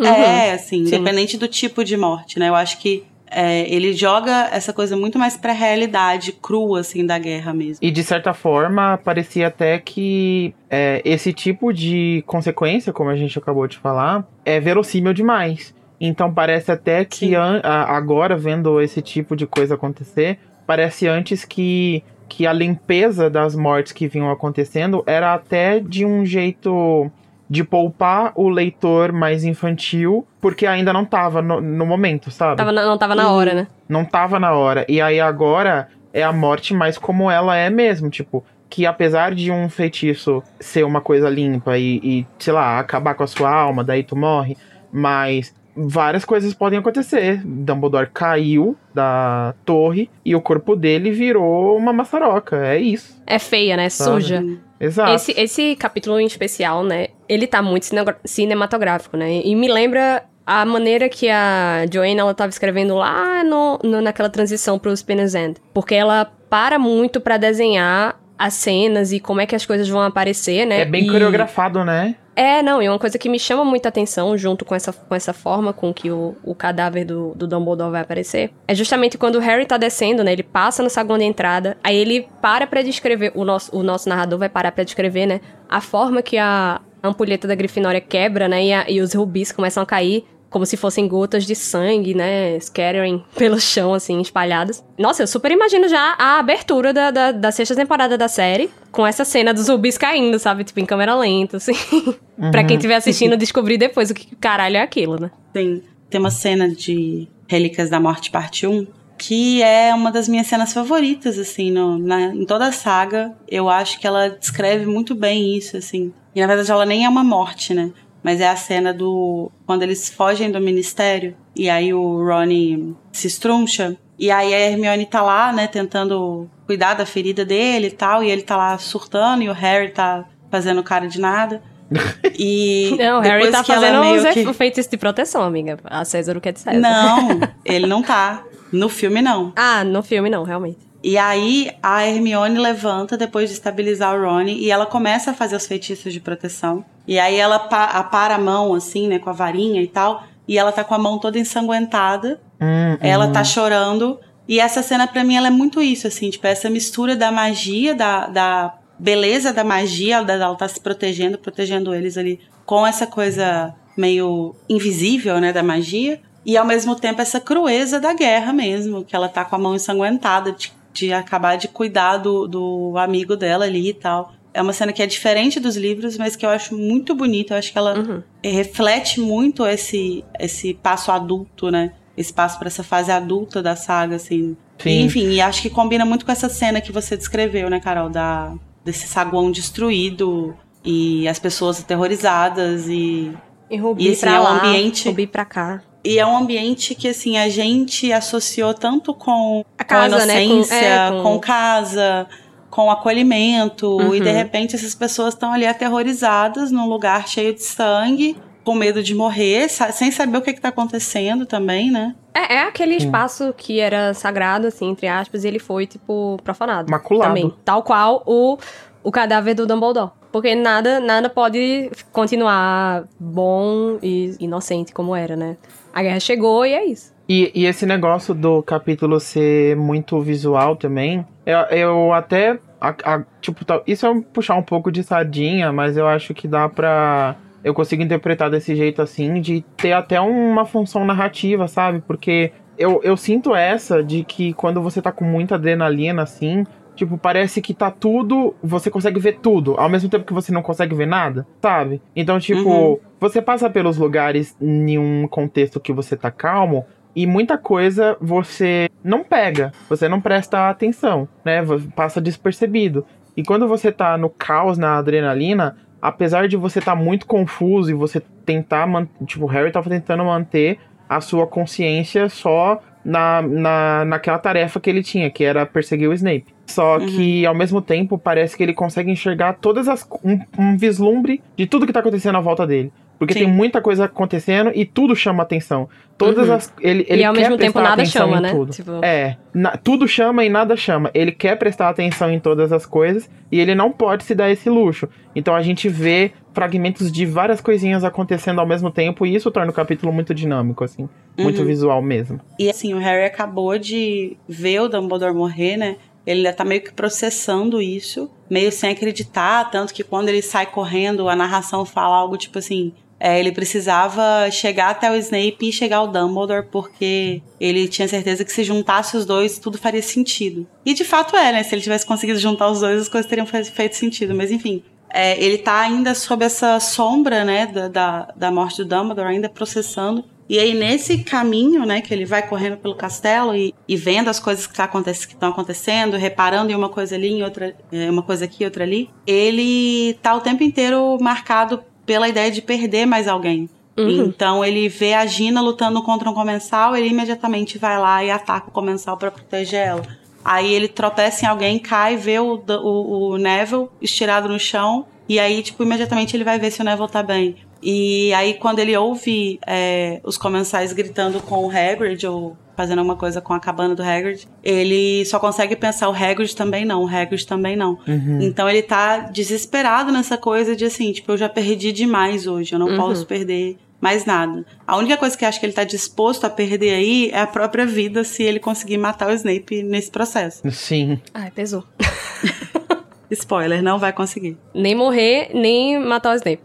é assim, sim. independente do tipo de morte, né? Eu acho que é, ele joga essa coisa muito mais pra realidade crua assim da guerra mesmo. E de certa forma, parecia até que é, esse tipo de consequência, como a gente acabou de falar, é verossímil demais. Então parece até que Sim. an- a- agora, vendo esse tipo de coisa acontecer, parece antes que, que a limpeza das mortes que vinham acontecendo era até de um jeito de poupar o leitor mais infantil, porque ainda não tava no, no momento, sabe? Tava na- não tava na hora, né? não tava na hora. E aí agora é a morte mais como ela é mesmo, tipo, que apesar de um feitiço ser uma coisa limpa e, e, sei lá, acabar com a sua alma, daí tu morre, mas várias coisas podem acontecer. Dumbledore caiu da torre e o corpo dele virou uma maçaroca, é isso. É feia, né? Sabe? Suja. Exato. Esse, esse capítulo em especial, né? Ele tá muito cine- cinematográfico, né? E me lembra a maneira que a Joanne, ela tava escrevendo lá no, no- naquela transição pro Spinner's End. Porque ela para muito pra desenhar as cenas e como é que as coisas vão aparecer, né? É bem E- coreografado, né? É, não, e uma coisa que me chama muita atenção, junto com essa, com essa forma com que o, o cadáver do, do Dumbledore vai aparecer, é justamente quando o Harry tá descendo, né? Ele passa no saguão de entrada, aí ele para pra descrever, o nosso, o nosso narrador vai parar pra descrever, né? A forma que a ampulheta da Grifinória quebra, né? E, a- e os rubis começam a cair. Como se fossem gotas de sangue, né? Scattering *laughs* pelo chão, assim, espalhadas. Nossa, eu super imagino já a abertura da, da, da sexta temporada da série, com essa cena dos rubis caindo, sabe? Tipo, em câmera lenta, assim. *laughs* Pra quem estiver assistindo, descobrir depois o que caralho é aquilo, né? Tem, tem uma cena de Relíquias da Morte parte 1 que é uma das minhas cenas favoritas, assim, no, na, em toda a saga. Eu acho que ela descreve muito bem isso, assim. E na verdade ela nem é uma morte, né? Mas é a cena do. Quando eles fogem do ministério e aí o Ronnie se estruncha. E aí a Hermione tá lá, né, tentando cuidar da ferida dele e tal. E ele tá lá surtando e o Harry tá fazendo cara de nada. *laughs* E Não, o Harry tá ela fazendo meio os que- feitiços de proteção, amiga. A César o que é de César. Não, ele não tá. No filme, não. Ah, no filme não, realmente. E aí a Hermione levanta depois de estabilizar o Rony e ela começa a fazer os feitiços de proteção. E aí ela pa para a mão, assim, né, com a varinha e tal. E ela tá com a mão toda ensanguentada. Hum, Ela hum. tá chorando. E essa cena, pra mim, ela é muito isso, assim, tipo, essa mistura da magia, da, da beleza da magia, ela tá se protegendo, protegendo eles ali, com essa coisa meio invisível, né, da magia. E ao mesmo tempo essa crueza da guerra mesmo, que ela tá com a mão ensanguentada, de, de acabar de cuidar do, do amigo dela ali e tal. É uma cena que é diferente dos livros, mas que eu acho muito bonita. Eu acho que ela Uhum. reflete muito esse, esse passo adulto, né? Esse passo pra essa fase adulta da saga, assim. Sim. E, enfim, e acho que combina muito com essa cena que você descreveu, né, Carol? Da, desse saguão destruído e as pessoas aterrorizadas e E Rubi E, assim, pra é um lá, ambiente- Rubi pra cá. E é um ambiente que, assim, a gente associou tanto com A casa, com a né? Com- inocência, é, com... com- casa, com acolhimento. E, de Uhum. repente, essas pessoas estão ali aterrorizadas num lugar cheio de sangue, com medo de morrer, sa- sem saber o que está acontecendo também, né? É, é aquele espaço que era sagrado, assim, entre aspas, e ele foi, tipo, profanado. Maculado. Também. Tal qual o, o cadáver do Dumbledore. Porque nada, nada pode continuar bom e inocente como era, né? A guerra chegou e é isso. E, e esse negócio do capítulo ser muito visual também, eu, eu até. a- a- tipo, isso é puxar um pouco de sardinha, mas eu acho que dá pra. Eu consigo interpretar desse jeito assim, de ter até uma função narrativa, sabe? Porque eu, eu sinto essa de que quando você tá com muita adrenalina assim, Tipo, parece que tá tudo. Você consegue ver tudo, ao mesmo tempo que você não consegue ver nada, sabe? Então, tipo, Uhum. você passa pelos lugares em um contexto que você tá calmo. E muita coisa você não pega, você não presta atenção, né? Passa despercebido. E quando você tá no caos, na adrenalina, apesar de você estar muito confuso e você tentar manter. Tipo, o Harry tava tentando manter a sua consciência só na, na, naquela tarefa que ele tinha, que era perseguir o Snape. Só que, ao mesmo tempo, parece que ele consegue enxergar todas as. um, um vislumbre de tudo que tá acontecendo à volta dele. Porque Sim. tem muita coisa acontecendo e tudo chama atenção. Todas Uhum. as. Ele, ele e ao quer mesmo tempo nada chama, né? Tudo. Tipo, É, na- tudo chama e nada chama. Ele quer prestar atenção em todas as coisas e ele não pode se dar esse luxo. Então a gente vê fragmentos de várias coisinhas acontecendo ao mesmo tempo e isso torna o capítulo muito dinâmico, assim. Muito Uhum. visual mesmo. E assim, o Harry acabou de ver o Dumbledore morrer, né? Ele ainda tá meio que processando isso, meio sem acreditar, tanto que quando ele sai correndo, a narração fala algo tipo assim. é, ele precisava chegar até o Snape e chegar ao Dumbledore, porque ele tinha certeza que se juntasse os dois, tudo faria sentido. E de fato é, né? Se ele tivesse conseguido juntar os dois, as coisas teriam fe- feito sentido. Mas enfim, é, ele tá ainda sob essa sombra, né, da, da, da morte do Dumbledore, ainda processando. E aí, nesse caminho, né, que ele vai correndo pelo castelo e, e vendo as coisas que tá estão acontecendo, reparando em uma coisa ali, em outra, é, uma coisa aqui, outra ali, ele tá o tempo inteiro marcado pela ideia de perder mais alguém. Uhum. Então ele vê a Gina lutando contra um comensal, ele imediatamente vai lá e ataca o comensal pra proteger ela. Aí ele tropeça em alguém, cai, vê o, o, o Neville estirado no chão, e aí, tipo, imediatamente ele vai ver se o Neville tá bem. E aí, quando ele ouve é, os comensais gritando com o Hagrid, ou fazendo alguma coisa com a cabana do Hagrid, ele só consegue pensar, o Hagrid também não, o Hagrid também não. Então ele tá desesperado nessa coisa de assim, tipo, eu já perdi demais hoje, eu não Uhum. posso perder mais nada. A única coisa que eu acho que ele tá disposto a perder aí é a própria vida se ele conseguir matar o Snape nesse processo. Sim. Ai, pesou. *laughs* Spoiler, não vai conseguir. Nem morrer, nem matar o Snape.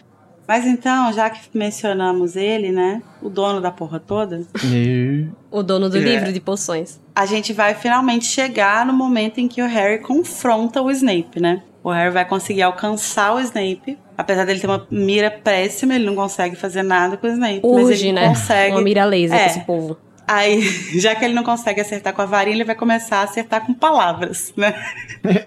Mas então, já que mencionamos ele, né, o dono da porra toda, O dono do É. livro de poções. a gente vai finalmente chegar no momento em que o Harry confronta o Snape, né? O Harry vai conseguir alcançar o Snape. Apesar dele ter uma mira péssima, ele não consegue fazer nada com o Snape. mas Urge, ele né? consegue. Uma mira laser É. com esse povo. Aí, *laughs* já que ele não consegue acertar com a varinha, ele vai começar a acertar com palavras, né?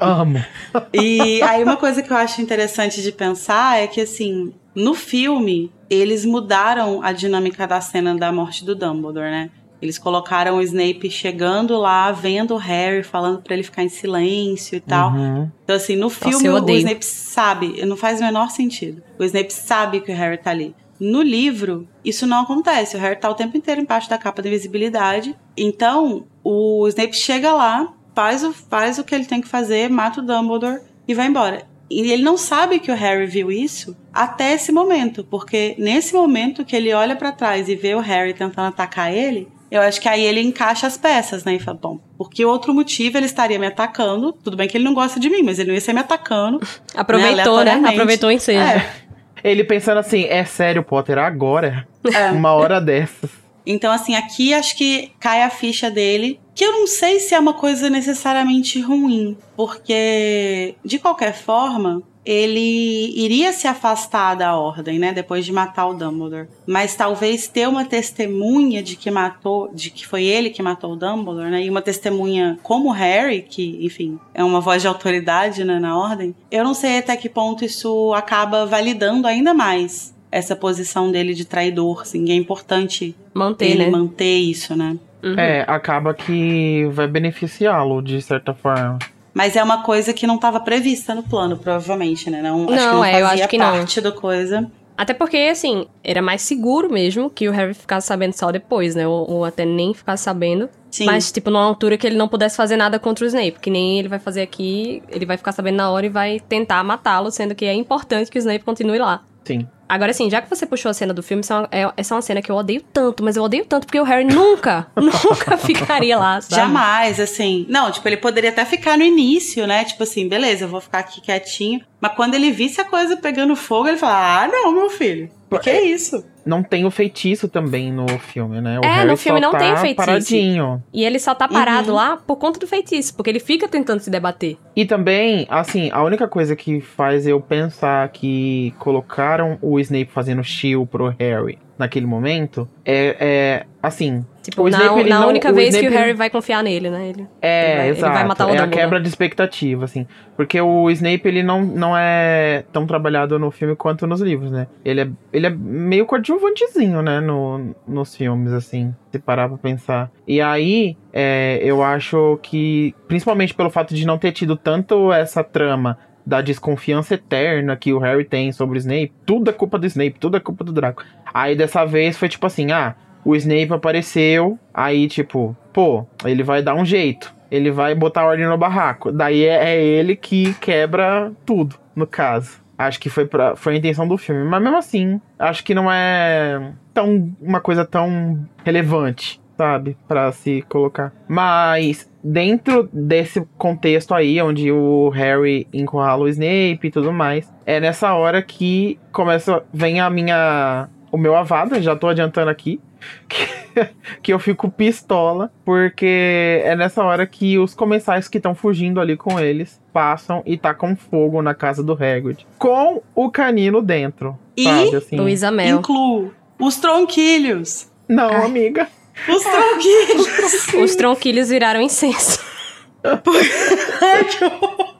Amo. E aí uma coisa que eu acho interessante de pensar é que assim, no filme, eles mudaram a dinâmica da cena da morte do Dumbledore, né? Eles colocaram o Snape chegando lá, vendo o Harry, falando pra ele ficar em silêncio e tal. Uhum. Então, assim, no filme, eu o. Snape sabe, não faz o menor sentido. O Snape sabe que o Harry tá ali. No livro, isso não acontece. O Harry tá o tempo inteiro embaixo da capa da invisibilidade. Então, o Snape chega lá, faz o, faz o que ele tem que fazer, mata o Dumbledore e vai embora. E ele não sabe que o Harry viu isso até esse momento, porque nesse momento que ele olha pra trás e vê o Harry tentando atacar ele, eu acho que aí ele encaixa as peças, né? E fala, bom, por que outro motivo ele estaria me atacando? Tudo bem que ele não gosta de mim, mas ele não ia ser me atacando. *laughs* Aproveitou, né? aleatoriamente. Aproveitou o incêndio. É, *laughs* Ele pensando assim, é sério, Potter, agora? É. Uma hora dessas. Então, assim, aqui acho que cai a ficha dele, que eu não sei se é uma coisa necessariamente ruim, porque, de qualquer forma, ele iria se afastar da ordem, né, depois de matar o Dumbledore. Mas talvez ter uma testemunha de que matou, de que foi ele que matou o Dumbledore, né, e uma testemunha como o Harry, que, enfim, é uma voz de autoridade, né, na ordem. Eu não sei até que ponto isso acaba validando ainda mais essa posição dele de traidor, assim, e é importante Manter, ele né? manter isso, né? Uhum. É, acaba que vai beneficiá-lo, de certa forma. Mas é uma coisa que não estava prevista no plano, provavelmente, né? Não, acho que Não, não é, fazia eu acho que não. parte do coisa. Até porque, assim, era mais seguro mesmo que o Harry ficasse sabendo só depois, né? Ou, ou até nem ficasse sabendo. Sim. Mas, tipo, numa altura que ele não pudesse fazer nada contra o Snape. Que nem ele vai fazer aqui, ele vai ficar sabendo na hora e vai tentar matá-lo, sendo que é importante que o Snape continue lá. Sim. Agora, assim, já que você puxou a cena do filme, essa é é- essa é uma cena que eu odeio tanto, mas eu odeio tanto porque o Harry *laughs* nunca, nunca *laughs* ficaria lá, sabe? Jamais, assim. Não, tipo, ele poderia até ficar no início, né? Tipo assim, beleza, eu vou ficar aqui quietinho. Mas quando ele visse a coisa pegando fogo, ele fala: Ah, não, meu filho. O que é isso? Não tem o feitiço também no filme, né? O É, Harry no filme não tá tem o feitiço. paradinho. E ele só tá parado Uhum. lá por conta do feitiço, porque ele fica tentando se debater. E também, assim, a única coisa que faz eu pensar que colocaram o Snape fazendo shield pro Harry naquele momento é, é assim. Tipo, O na, ele na não- única o vez que Snape- o Harry vai confiar nele, né? Ele, É, Ele vai- ele exato. vai matar o é a quebra de expectativa, assim. Porque o Snape, ele não, não é tão trabalhado no filme quanto nos livros, né? Ele é, ele é meio coadjuvantezinho, né? No, nos filmes, assim. Se parar pra pensar. E aí, é, eu acho que, principalmente pelo fato de não ter tido tanto essa trama da desconfiança eterna que o Harry tem sobre o Snape, tudo é culpa do Snape, tudo é culpa do Draco. Aí dessa vez foi tipo assim, ah, o Snape apareceu, aí tipo, pô, ele vai dar um jeito, ele vai botar ordem no barraco. Daí é, é ele que quebra tudo, no caso. Acho que foi, pra, foi a intenção do filme. Mas mesmo assim, acho que não é tão uma coisa tão relevante, sabe? Pra se colocar. Mas dentro desse contexto aí, onde o Harry encurrala o Snape e tudo mais, é nessa hora que começa. Vem a minha. O meu avada, já tô adiantando aqui. Que, *laughs* que eu fico pistola, porque é nessa hora que os comensais que estão fugindo ali com eles passam e tacam fogo na casa do Hagrid. Com o canino dentro. E sabe, assim. Luísa Mel. Incluo os tronquilhos. Não, Ai. amiga. Os tronquilhos. Os tronquilhos viraram incenso. *laughs* Ai, que horror.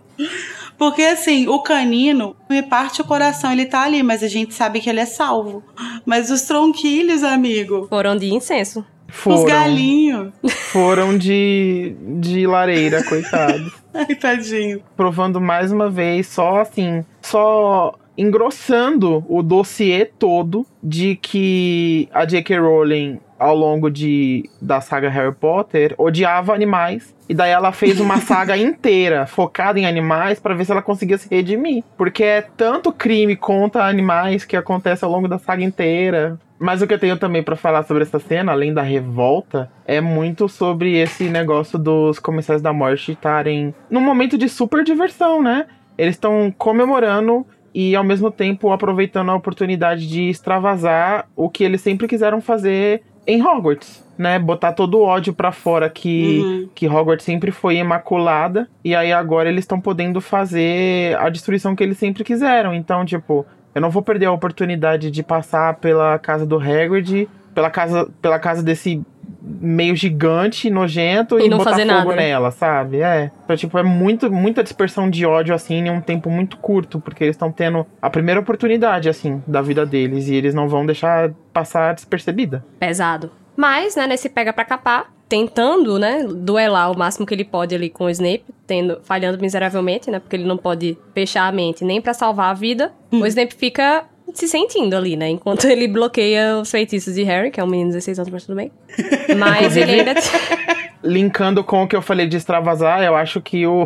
Porque assim, o canino me parte o coração, ele tá ali, mas a gente sabe que ele é salvo. Mas os tronquilhos, amigo, Foram de incenso. Foram, os galinhos. foram de, de lareira, coitados. *laughs* Ai, tadinho. provando mais uma vez, só assim, só engrossando o dossiê todo de que a J.K. Rowling, ao longo de, da saga Harry Potter, odiava animais. E daí ela fez uma *laughs* saga inteira focada em animais pra ver se ela conseguia se redimir. Porque é tanto crime contra animais que acontece ao longo da saga inteira. Mas o que eu tenho também pra falar sobre essa cena, além da revolta, é muito sobre esse negócio dos comensais da morte estarem num momento de super diversão, né? Eles estão comemorando e ao mesmo tempo aproveitando a oportunidade de extravasar o que eles sempre quiseram fazer em Hogwarts, né? Botar todo o ódio pra fora que, Uhum. que Hogwarts sempre foi imaculada e aí agora eles estão podendo fazer a destruição que eles sempre quiseram. Então, tipo, eu não vou perder a oportunidade de passar pela casa do Hagrid, pela casa, pela casa desse meio gigante, nojento E e, não botar fazer fogo nada, né? nela, sabe? É. Então, tipo, é muito, muita dispersão de ódio, assim, em um tempo muito curto, porque eles estão tendo a primeira oportunidade, assim, da vida deles, e eles não vão deixar passar despercebida. Pesado. Mas, né, nesse pega pra capar, tentando, né, duelar o máximo que ele pode ali com o Snape, tendo, falhando miseravelmente, né, porque ele não pode fechar a mente nem pra salvar a vida, o Snape fica se sentindo ali, né, enquanto *laughs* ele bloqueia os feitiços de Harry, que é um menino de 16 anos, mas tudo bem. *laughs* Mas ele ainda... *laughs* Linkando com o que eu falei de extravasar, eu acho que o.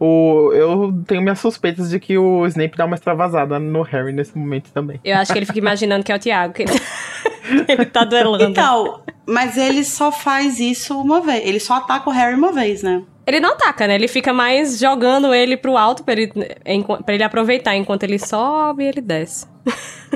o eu tenho minhas suspeitas de que o Snape dá uma extravasada no Harry nesse momento também. Eu acho que ele fica imaginando que é o Thiago, que ele, ele tá duelando. Então, mas ele só faz isso uma vez. Ele só ataca o Harry uma vez, né? Ele não ataca, né? Ele fica mais jogando ele pro alto pra ele, pra ele aproveitar enquanto ele sobe e ele desce.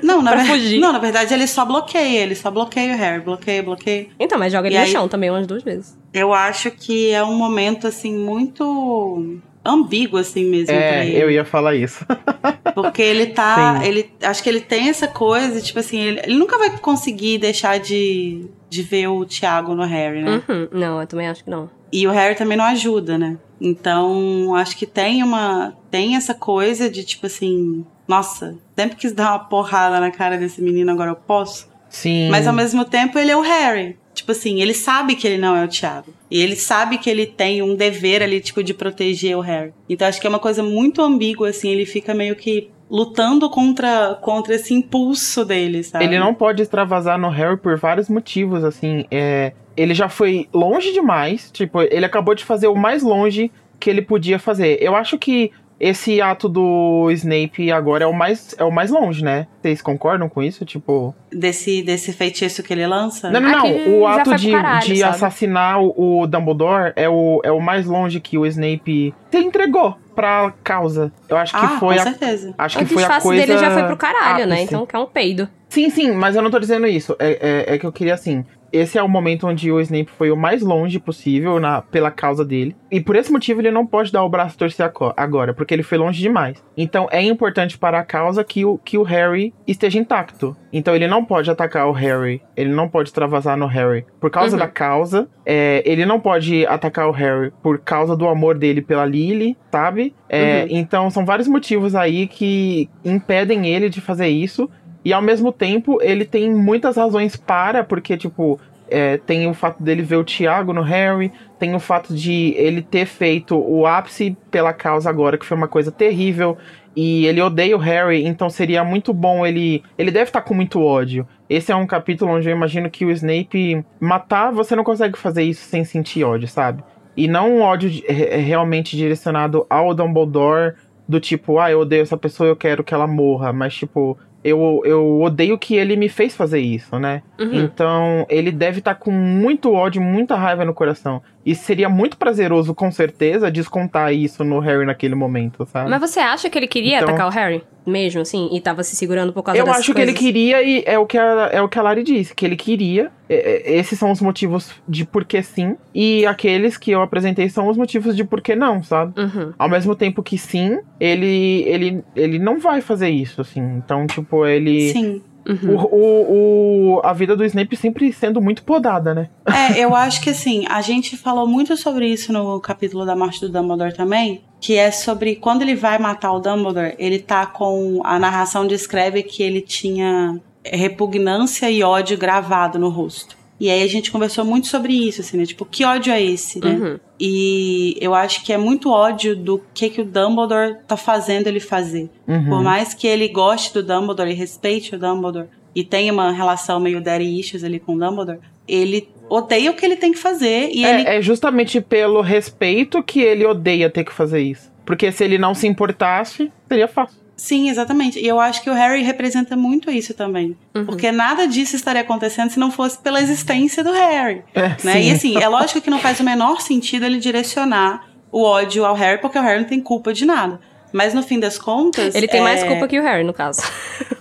Não, na, *laughs* Pra ver- fugir. não, na verdade ele só bloqueia. Ele só bloqueia o Harry. Bloqueia, bloqueia. Então, mas joga ele E no aí- chão também umas duas vezes. Eu acho que é um momento, assim, muito ambíguo, assim mesmo. É, eu ia falar isso. *laughs* Porque ele tá. Sim. Ele, acho que ele tem essa coisa, tipo assim, ele, ele nunca vai conseguir deixar de, de ver o Thiago no Harry, né? Uhum. Não, eu também acho que não. E o Harry também não ajuda, né? Então, acho que tem uma. Tem essa coisa de tipo assim. Nossa, sempre quis dar uma porrada na cara desse menino, agora eu posso. Sim. Mas ao mesmo tempo ele é o Harry. Tipo assim, ele sabe que ele não é o Thiago. E ele sabe que ele tem um dever ali, tipo, de proteger o Harry. Então acho que é uma coisa muito ambígua, assim, ele fica meio que lutando contra, contra esse impulso dele, sabe? Ele não pode extravasar no Harry por vários motivos, assim. É, ele já foi longe demais. Tipo, ele acabou de fazer o mais longe que ele podia fazer. Eu acho que esse ato do Snape agora é o mais, é o mais longe, né? Vocês concordam com isso? Tipo. Desse, desse feitiço que ele lança? Não, não, não. Aquele O ato de, caralho, de sabe? assassinar o, o Dumbledore é o, é o mais longe que o Snape se entregou pra causa. Eu acho que ah, foi com a. certeza. Acho o que foi a coisa. dele já foi pro caralho, né? ápice. Então que é um peido. Sim, sim, mas eu não tô dizendo isso. É, é, é que eu queria assim. Esse é o momento onde o Snape foi o mais longe possível na, pela causa dele. E por esse motivo ele não pode dar o braço a torcer agora, porque ele foi longe demais. Então é importante para a causa que o, que o Harry esteja intacto. Então ele não pode atacar o Harry. Ele não pode extravasar no Harry por causa Uhum. da causa. É, ele não pode atacar o Harry por causa do amor dele pela Lily, sabe? É, Uhum. Então são vários motivos aí que impedem ele de fazer isso. E ao mesmo tempo, ele tem muitas razões para, porque, tipo, é, tem o fato dele ver o Thiago no Harry, tem o fato de ele ter feito o ápice pela causa agora, que foi uma coisa terrível, e ele odeia o Harry, então seria muito bom ele. Ele deve estar com muito ódio. Esse é um capítulo onde eu imagino que o Snape matar, você não consegue fazer isso sem sentir ódio, sabe? E não um ódio realmente direcionado ao Dumbledore, do tipo, ah, eu odeio essa pessoa, eu quero que ela morra, mas tipo, eu, eu odeio que ele me fez fazer isso, né? Uhum. Então, ele deve estar com muito ódio, muita raiva no coração. E seria muito prazeroso, com certeza, descontar isso no Harry naquele momento, sabe? Mas você acha que ele queria Então- atacar o Harry? Mesmo, assim? E tava se segurando por causa Eu acho que ele coisas? queria e é o que a, é o que a Lari disse, que ele queria. É, esses são os motivos de por que sim. E aqueles que eu apresentei são os motivos de por que não, sabe? Uhum. Ao mesmo tempo que sim, ele, ele, ele não vai fazer isso, assim. Então, tipo, ele. Sim. Uhum. O, o, o- a vida do Snape sempre sendo muito podada, né? É, eu acho que assim, a gente falou muito sobre isso no capítulo da morte do Dumbledore também, que é sobre quando ele vai matar o Dumbledore, ele tá com a narração descreve que ele tinha repugnância e ódio gravado no rosto. E aí a gente conversou muito sobre isso, assim, né? Tipo, que ódio é esse, né? Uhum. E eu acho que é muito ódio do que, que o Dumbledore tá fazendo ele fazer. Uhum. Por mais que ele goste do Dumbledore e respeite o Dumbledore e tenha uma relação meio daddy issues ali com o Dumbledore, ele odeia o que ele tem que fazer e ele É, é justamente pelo respeito que ele odeia ter que fazer isso. Porque se ele não se importasse, seria fácil. Sim, exatamente. E eu acho que o Harry representa muito isso também. Uhum. Porque nada disso estaria acontecendo se não fosse pela existência do Harry. É, Né? sim. E assim, é lógico que não faz o menor sentido ele direcionar o ódio ao Harry, porque o Harry não tem culpa de nada. Mas no fim das contas. Ele tem mais é- culpa que o Harry, no caso. *laughs*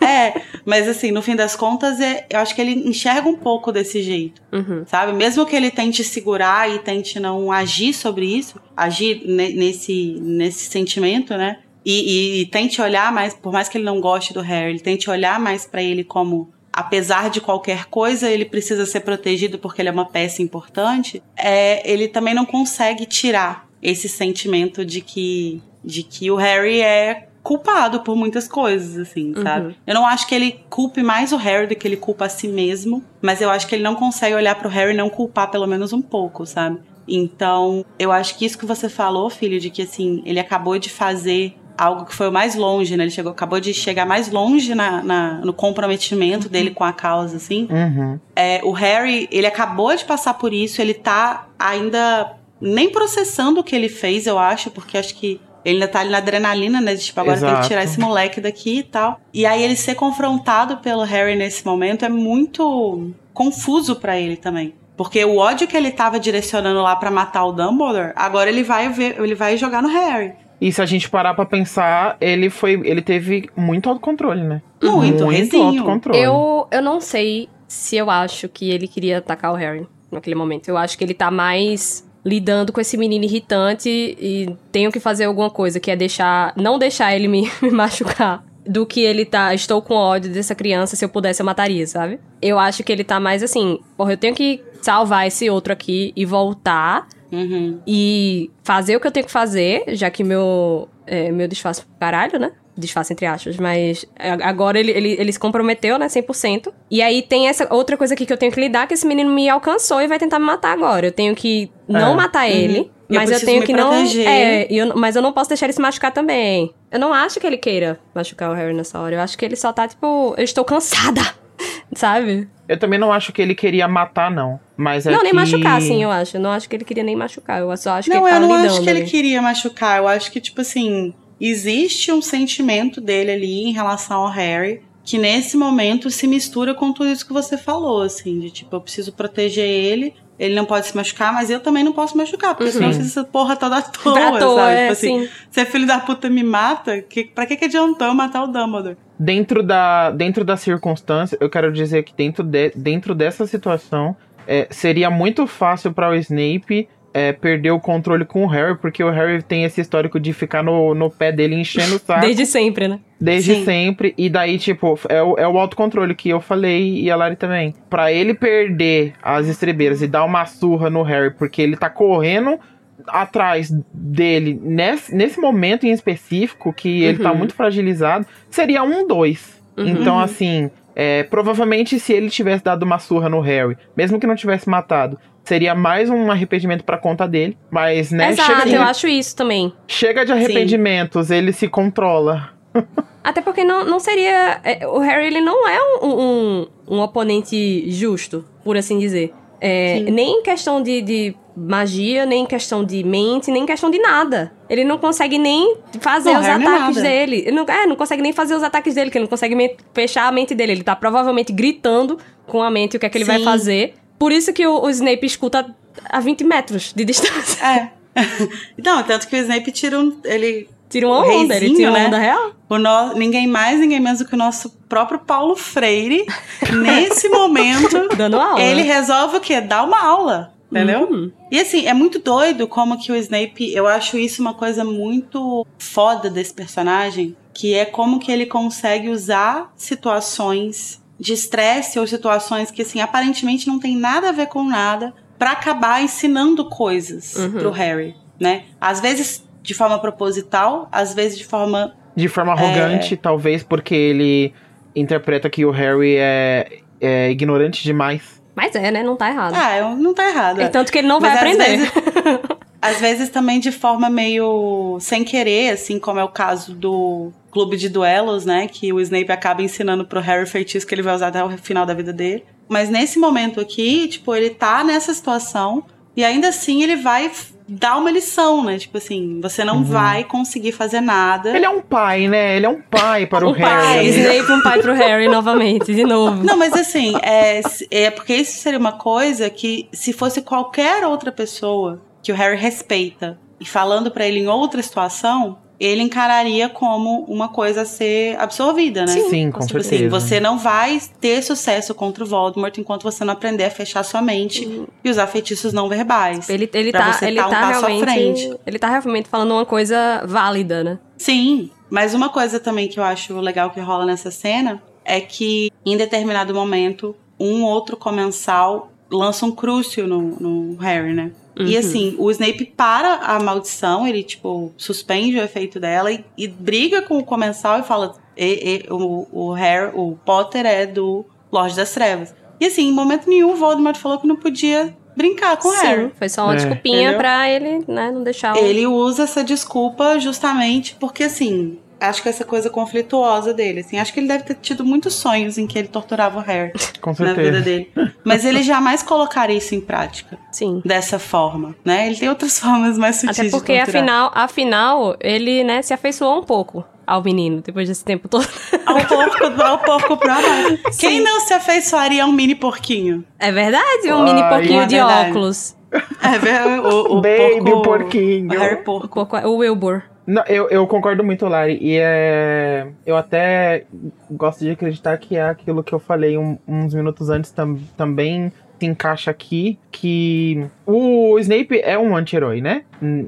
É, mas assim, no fim das contas, é, eu acho que ele enxerga um pouco desse jeito. Uhum. Sabe? Mesmo que ele tente segurar e tente não agir sobre isso, agir ne- nesse, nesse sentimento, né? E, e- e tente olhar mais, por mais que ele não goste do Harry, ele tente olhar mais pra ele como, apesar de qualquer coisa, ele precisa ser protegido porque ele é uma peça importante. É, ele também não consegue tirar esse sentimento de que, de que o Harry é culpado por muitas coisas, assim, sabe? Eu não acho que ele culpe mais o Harry do que ele culpa a si mesmo, mas eu acho que ele não consegue olhar pro Harry e não culpar pelo menos um pouco, sabe? Então, eu acho que isso que você falou, filho, de que assim, ele acabou de fazer algo que foi o mais longe, né? Ele chegou, acabou de chegar mais longe na, na- no comprometimento dele com a causa, assim. Uhum. É, o Harry, ele acabou de passar por isso, ele tá ainda nem processando o que ele fez, eu acho, porque acho que ele ainda tá ali na adrenalina, né? De, tipo, agora tem que Exato. tirar esse moleque daqui e tal. E aí ele ser confrontado pelo Harry nesse momento é muito confuso pra ele também. Porque o ódio que ele tava direcionando lá pra matar o Dumbledore, agora ele vai ver, ele vai jogar no Harry. E se a gente parar pra pensar, ele foi. Ele teve muito autocontrole, né? Muito, rezinho. autocontrole. Eu, eu não sei se eu acho que ele queria atacar o Harry naquele momento. Eu acho que ele tá mais lidando com esse menino irritante e tenho que fazer alguma coisa, que é deixar. Não deixar ele me, *laughs* me machucar. Do que ele tá. Estou com ódio dessa criança, se eu pudesse, eu mataria, sabe? Eu acho que ele tá mais assim. Porra, eu tenho que salvar esse outro aqui e voltar Uhum. e fazer o que eu tenho que fazer, já que meu, é, meu disfarce caralho, né? Disfarce entre aspas, mas agora ele, ele, ele se comprometeu, né? 100%. E aí tem essa outra coisa aqui que eu tenho que lidar, que esse menino me alcançou e vai tentar me matar agora. Eu tenho que não É. matar ele, E Mas eu, preciso tenho que não. proteger. É, e eu- mas eu não posso deixar ele se machucar também. Eu não acho que ele queira machucar o Harry nessa hora. Eu acho que ele só tá tipo, eu estou cansada. *laughs* Sabe? Eu também não acho que ele queria matar, não. Mas é não, nem que- machucar, assim, eu acho. Eu não acho que ele queria nem machucar. Eu só acho que Não, ele tá eu não acho que ele ali. queria machucar. Eu acho que, tipo assim, existe um sentimento dele ali em relação ao Harry que nesse momento se mistura com tudo isso que você falou, assim, de tipo, eu preciso proteger ele, ele não pode se machucar, mas eu também não posso machucar, porque senão eu fiz essa porra toda à toa, Uhum. Pra toa, sabe? é, tipo assim, sim. se a filho da puta me mata, que, pra que, que adiantou eu matar o Dumbledore? Dentro da, dentro da circunstância, eu quero dizer que dentro, de, dentro dessa situação, é, seria muito fácil para o Snape é, perder o controle com o Harry, porque o Harry tem esse histórico de ficar no, no pé dele enchendo o saco Desde sempre, né? desde Sim. sempre. E daí, tipo, é o, é o autocontrole que eu falei e a Lari também. Pra ele perder as estrebeiras e dar uma surra no Harry, porque ele tá correndo atrás dele nesse, nesse momento em específico, que ele tá Uhum. muito fragilizado, seria um dois. Uhum. Então, assim, é, provavelmente se ele tivesse dado uma surra no Harry, mesmo que não tivesse matado, seria mais um arrependimento pra conta dele. Mas, né, Exato, chega, de, eu acho isso também. chega de arrependimentos, ele se controla. *laughs* Até porque não, não seria. é, o Harry, ele não é um, um, um oponente justo, por assim dizer. É, Sim. nem em questão de, de magia, nem em questão de mente, nem em questão de nada. Ele não consegue nem fazer Não, os ataques dele. Ele não, é, não consegue nem fazer os ataques dele, que ele não consegue fechar a mente dele. Ele tá provavelmente gritando com a mente o que é que ele vai Sim. fazer. Por isso que o, o Snape escuta a 20 metros de *laughs* distância. É. *laughs* Não, tanto que o Snape tira um. Ele. Tira uma O onda, ele reizinho, tira uma né? onda real. O no, ninguém mais, ninguém menos do que o nosso próprio Paulo Freire, *laughs* nesse momento, Dando aula. ele resolve o quê? Dar uma aula. Entendeu? Uhum. E assim, é muito doido como que o Snape, eu acho isso uma coisa muito foda desse personagem, que é como que ele consegue usar situações de estresse ou situações que assim aparentemente não tem nada a ver com nada pra acabar ensinando coisas Uhum. pro Harry, né? Às vezes de forma proposital, às vezes de forma De forma arrogante, talvez porque ele interpreta que o Harry é, é ignorante demais. Mas é, né? Não tá errado. ah, eu- não tá errado. E tanto que ele não vai Mas às aprender. vezes- *laughs* Às vezes também de forma meio sem querer, assim como é o caso do clube de duelos, né? Que o Snape acaba ensinando pro Harry feitiço que ele vai usar até o final da vida dele. Mas nesse momento aqui, tipo, ele tá nessa situação e ainda assim ele vai dar uma lição, né? Tipo assim, você não vai conseguir fazer nada. Ele é um pai, né? Ele é um pai *laughs* para o Um pai, Harry. Snape um pai pro Harry novamente, de novo. Não, mas assim, é, é porque isso seria uma coisa que se fosse qualquer outra pessoa que o Harry respeita e falando pra ele em outra situação, ele encararia como uma coisa a ser absorvida, né? Sim, com Tipo certeza. assim, você não vai ter sucesso contra o Voldemort enquanto você não aprender a fechar sua mente e usar feitiços não verbais. Ele, ele Pra tá, você ele tá um tá passo à realmente. frente. Ele tá realmente falando uma coisa válida, né? Sim, mas uma coisa também que eu acho legal que rola nessa cena é que em determinado momento um outro comensal lança um crúcio no, no Harry, né? E Uhum. assim, o Snape para a maldição, ele, tipo, suspende o efeito dela e, e briga com o comensal e fala: "E- e- o, o Harry, o Potter é do Lorde das Trevas. E assim, em momento nenhum, o Voldemort falou que não podia brincar com o Harry. Foi só uma É. desculpinha Entendeu? pra ele, né, não deixar o... Ele usa essa desculpa justamente porque, assim, acho que essa coisa conflituosa dele, assim, acho que ele deve ter tido muitos sonhos em que ele torturava o Harry Com na vida dele. Mas ele jamais colocaria isso em prática Sim. dessa forma, né? Ele tem outras *laughs* formas mais sutis Até porque, afinal, afinal, ele, né, se afeiçoou um pouco ao menino, depois desse tempo todo. *laughs* Ao porco, ao porco próprio. Quem não se afeiçoaria a um mini porquinho? É verdade, um Ai, mini porquinho é de verdade. óculos. É o, o Baby, porco, o porquinho. O Harry O, porco. porco- o Wilbur. Não, eu, eu concordo muito, Lari. E é. Eu até gosto de acreditar que é aquilo que eu falei um- uns minutos antes tam, também se encaixa aqui. Que o Snape é um anti-herói, né?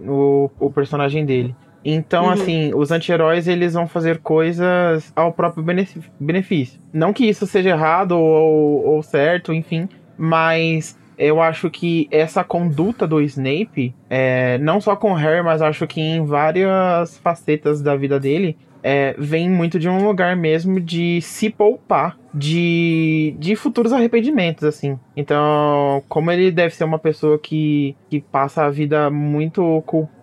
O, o personagem dele. Então, Uhum. assim, os anti-heróis eles vão fazer coisas ao próprio benef- benefício. Não que isso seja errado ou, ou certo, enfim, mas eu acho que essa conduta do Snape, é, não só com Harry, mas acho que em várias facetas da vida dele, é, vem muito de um lugar mesmo de se poupar de, de futuros arrependimentos, assim. Então, como ele deve ser uma pessoa que, que passa a vida muito culpada,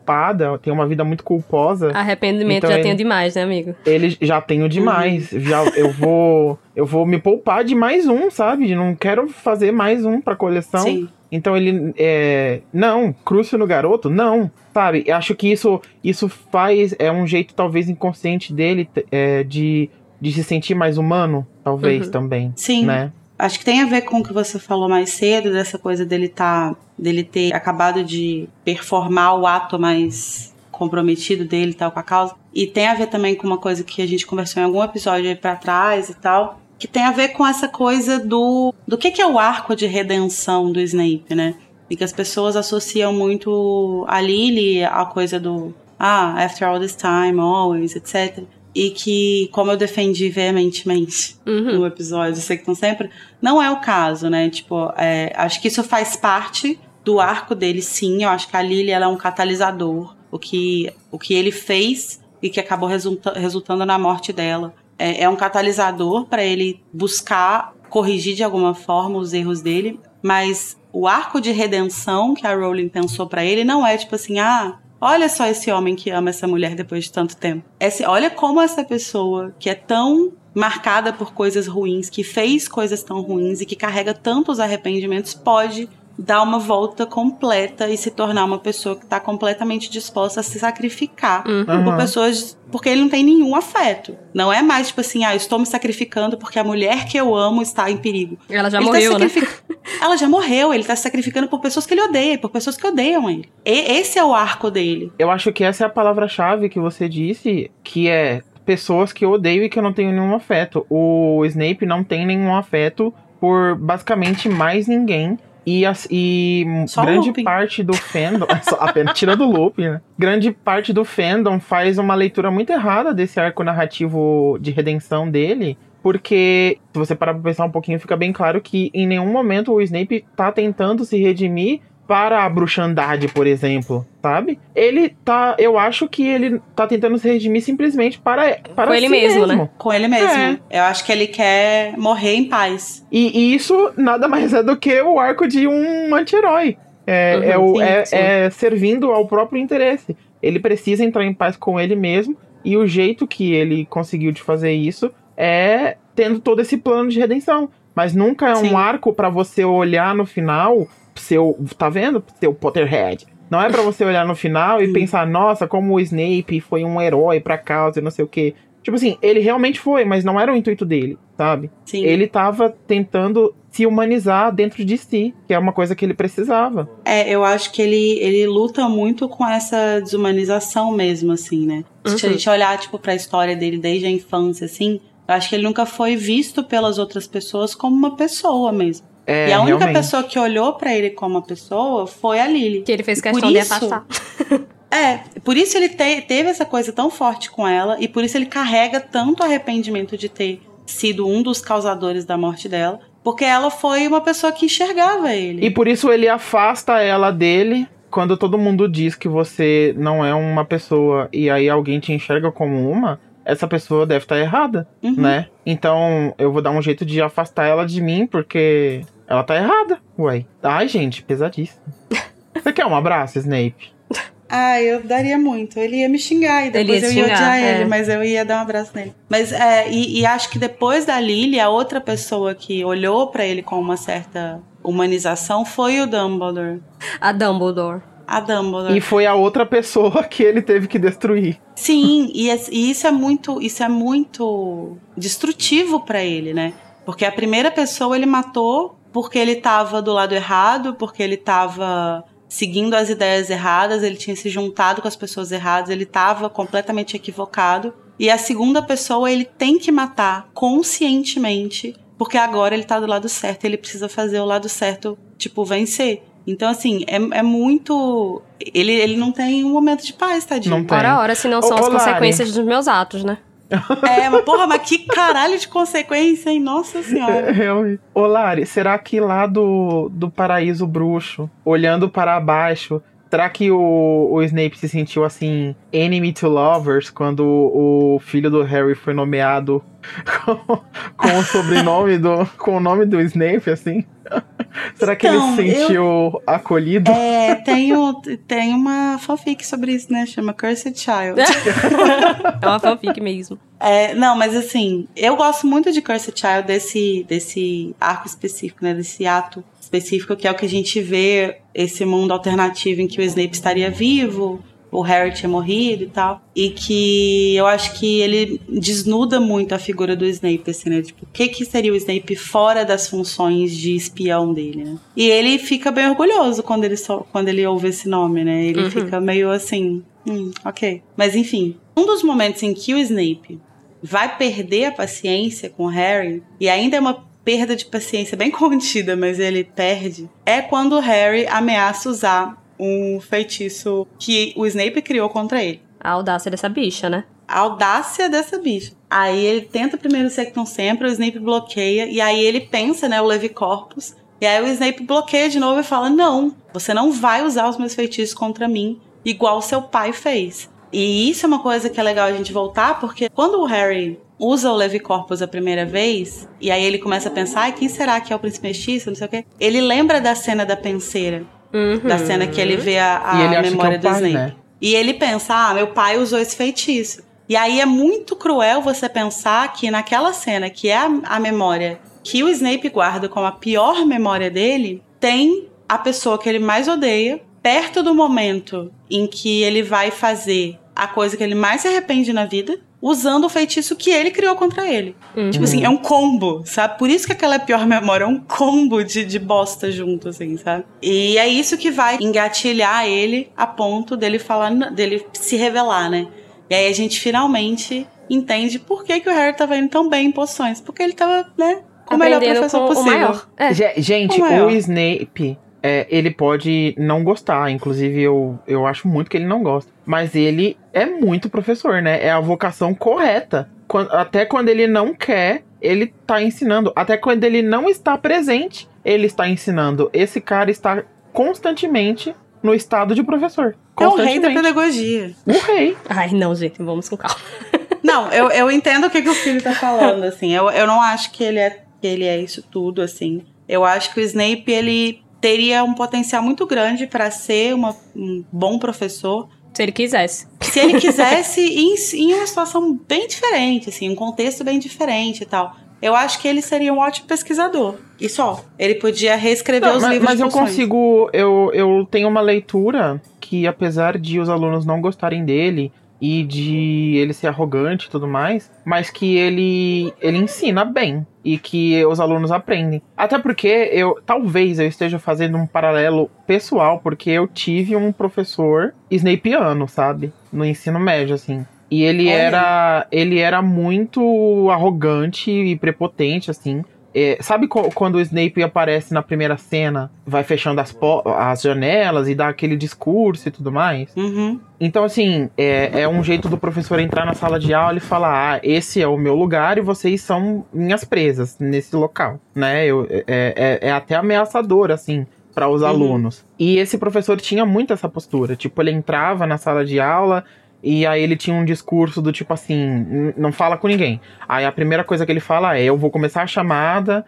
tem uma vida muito culposa. Arrependimento Então já ele- tenho demais, né, amigo? Ele já tenho demais. Já eu vou *laughs* eu vou me poupar de mais um, sabe? Não quero fazer mais um pra coleção. Sim. Então ele é. Não, crucio no garoto? Não. Sabe? Eu acho que isso, isso faz. É um jeito, talvez, inconsciente dele é, de, de se sentir mais humano, talvez Uhum. também. Sim. Né? Acho que tem a ver com o que você falou mais cedo, dessa coisa dele tá. dele ter acabado de performar o ato mais comprometido dele tal com a causa. E tem a ver também com uma coisa que a gente conversou em algum episódio aí pra trás e tal. Que tem a ver com essa coisa do. do que, que é o arco de redenção do Snape, né? E que as pessoas associam muito a Lily a coisa do. Ah, after all this time, always, etc. E que, como eu defendi veementemente Uhum. no episódio, sei que estão sempre. Não é o caso, né? Tipo, é, acho que isso faz parte do arco dele, sim. Eu acho que a Lily ela é um catalisador. O que, o que ele fez e que acabou resulta- resultando na morte dela. É, é um catalisador para ele buscar corrigir de alguma forma os erros dele. Mas o arco de redenção que a Rowling pensou para ele não é tipo assim, ah. Olha só esse homem que ama essa mulher depois de tanto tempo. Esse, olha como essa pessoa que é tão marcada por coisas ruins, que fez coisas tão ruins e que carrega tantos arrependimentos, pode dar uma volta completa e se tornar uma pessoa que está completamente disposta a se sacrificar por Aham. pessoas porque ele não tem nenhum afeto. Não é mais tipo assim, ah, eu estou me sacrificando porque a mulher que eu amo está em perigo. Ela já Ele tá morreu, né? sacrific- Ela já morreu, ele tá se sacrificando por pessoas que ele odeia, por pessoas que odeiam ele. E- esse é o arco dele. Eu acho que essa é a palavra-chave que você disse, que é pessoas que eu odeio e que eu não tenho nenhum afeto. O Snape não tem nenhum afeto por basicamente mais ninguém. E, as- e grande Lupin. parte do fandom, *laughs* só- apenas tirando o Lupin, né? Grande parte do fandom faz uma leitura muito errada desse arco narrativo de redenção dele. Porque, se você parar pra pensar um pouquinho, fica bem claro que em nenhum momento o Snape tá tentando se redimir para a bruxandade, por exemplo, sabe? Ele tá. Eu acho que ele tá tentando se redimir simplesmente para, para Com ele si mesmo, né? Com ele mesmo. É. Eu acho que ele quer morrer em paz. E, e isso nada mais é do que o arco de um anti-herói. É, Uhum, é, o- sim, é- sim. é servindo ao próprio interesse. Ele precisa entrar em paz com ele mesmo. E o jeito que ele conseguiu de fazer isso é tendo todo esse plano de redenção. Mas nunca é Sim. um arco pra você olhar no final, seu, tá vendo? Seu Potterhead. Não é pra você olhar no final e pensar, nossa, como o Snape foi um herói pra causa e não sei o quê. Tipo assim, ele realmente foi, mas não era o intuito dele, sabe? Sim. Ele tava tentando se humanizar dentro de si, que é uma coisa que ele precisava. É, eu acho que ele, ele luta muito com essa desumanização mesmo, assim, né? Se a Uhum. gente olhar, tipo, pra história dele desde a infância, assim, eu acho que ele nunca foi visto pelas outras pessoas como uma pessoa mesmo. É, e a única realmente. pessoa que olhou pra ele como uma pessoa foi a Lily. Que ele fez Por questão de isso- afastar. *laughs* É, por isso ele te- teve essa coisa tão forte com ela e por isso ele carrega tanto arrependimento de ter sido um dos causadores da morte dela, porque ela foi uma pessoa que enxergava ele. E por isso ele afasta ela dele quando todo mundo diz que você não é uma pessoa e aí alguém te enxerga como uma, essa pessoa deve estar errada, Uhum. né? Então eu vou dar um jeito de afastar ela de mim porque ela tá errada. Uai. Ai, gente, pesadíssimo. *laughs* Você quer um abraço, Snape? Ah, eu daria muito. Ele ia me xingar e depois ia eu ia xingar, odiar é. ele, mas eu ia dar um abraço nele. Mas é, e, e acho que depois da Lily, a outra pessoa que olhou pra ele com uma certa humanização foi o Dumbledore. A Dumbledore. A Dumbledore. E foi a outra pessoa *laughs* que ele teve que destruir. Sim, e, es- e isso é muito, isso é muito destrutivo pra ele, né? Porque a primeira pessoa ele matou porque ele tava do lado errado, porque ele tava seguindo as ideias erradas, ele tinha se juntado com as pessoas erradas, ele tava completamente equivocado. E a segunda pessoa ele tem que matar conscientemente, porque agora ele tá do lado certo, ele precisa fazer o lado certo, tipo, vencer. Então, assim, é, é muito. Ele, ele não tem um momento de paz, tadinho. Não tem. Ora, ora, se não Ô, são as Lari. consequências dos meus atos, né? É, mas porra, mas que caralho de consequência, hein? Nossa senhora. *laughs* Realmente. Ô, Lari, será que lá do, do paraíso bruxo, olhando para baixo, Será que o, o Snape se sentiu assim, enemy to lovers, quando o filho do Harry foi nomeado *laughs* com, com o sobrenome do. com o nome do Snape, assim? *laughs* Será que Então, ele se sentiu acolhido? É, tem, o- tem uma fanfic sobre isso, né? Chama Cursed Child. *laughs* É uma fanfic mesmo. É, não, mas assim, eu gosto muito de Cursed Child desse, desse arco específico, né? Desse ato específico, que é o que a gente vê esse mundo alternativo em que o Snape estaria vivo, o Harry tinha morrido e tal. E que eu acho que ele desnuda muito a figura do Snape, assim, né? Tipo, o que, que seria o Snape fora das funções de espião dele, né? E ele fica bem orgulhoso quando ele, só, quando ele ouve esse nome, né? Ele Uhum. fica meio assim, hum, ok. Mas enfim, um dos momentos em que o Snape vai perder a paciência com o Harry, e ainda é uma perda de paciência bem *laughs* contida, mas ele perde, é quando o Harry ameaça usar um feitiço que o Snape criou contra ele. A audácia dessa bicha, né? A audácia dessa bicha. Aí ele tenta primeiro o Sectum Sempre, o Snape bloqueia, e aí ele pensa, né, o Levicorpus, e aí o Snape bloqueia de novo e fala: Não, você não vai usar os meus feitiços contra mim, igual seu pai fez. E isso é uma coisa que é legal a gente voltar, porque quando o Harry usa o Levicorpus a primeira vez, e aí ele começa a pensar, "Ai, quem será que é o príncipe mestiço, não sei o quê, ele lembra da cena da penseira, Uhum. da cena que ele vê a, a ele é memória o do pai, Snape. né? E ele pensa, ah, meu pai usou esse feitiço. E aí é muito cruel você pensar que naquela cena, que é a, a memória que o Snape guarda como a pior memória dele, tem a pessoa que ele mais odeia, perto do momento em que ele vai fazer a coisa que ele mais se arrepende na vida, usando o feitiço que ele criou contra ele. Uhum. Tipo assim, é um combo, sabe? Por isso que aquela é pior memória, é um combo de, de bosta junto, assim, sabe? E é isso que vai engatilhar ele a ponto dele falar, dele se revelar, né? E aí a gente finalmente entende por que, que o Harry tava indo tão bem em poções. Porque ele tava, né, com o melhor professor com possível. o maior. É. Ge- Gente, O maior. o Snape, é, ele pode não gostar. Inclusive, eu, eu acho muito que ele não gosta. Mas ele é muito professor, né? É a vocação correta. Quan- até quando ele não quer, ele tá ensinando. Até quando ele não está presente, ele está ensinando. Esse cara está constantemente no estado de professor. É o rei da pedagogia. O rei. *laughs* Ai, não, gente, vamos com calma. *laughs* Não, eu, eu entendo o que, que o filho tá falando, assim. Eu, eu não acho que ele, é, que ele é isso tudo, assim. Eu acho que o Snape, ele teria um potencial muito grande pra ser uma- um bom professor Se ele quisesse. se ele *laughs* quisesse em, em uma situação bem diferente, assim, um contexto bem diferente e tal. Eu acho que ele seria um ótimo pesquisador. E só. Ele podia reescrever Não, os mas, livros mas eu consigo. Eu, eu tenho uma leitura que, apesar de os alunos não gostarem dele e de ele ser arrogante e tudo mais, mas que ele, ele ensina bem e que os alunos aprendem. Até porque eu talvez eu esteja fazendo um paralelo pessoal, porque eu tive um professor Snapeano, sabe? No ensino médio, assim. E ele Olha. era ele era muito arrogante e prepotente, assim. É, sabe quando o Snape aparece na primeira cena, vai fechando as, as janelas e dá aquele discurso e tudo mais? Uhum. Então, assim, é, é um jeito do professor entrar na sala de aula e falar: ah, esse é o meu lugar e vocês são minhas presas nesse local, né? Eu, é, é, é até ameaçador, assim, para os Uhum. alunos. E esse professor tinha muito essa postura. Tipo, ele entrava na sala de aula e aí ele tinha um discurso do tipo assim: "N- não fala com ninguém. Aí a primeira coisa que ele fala é: eu vou começar a chamada.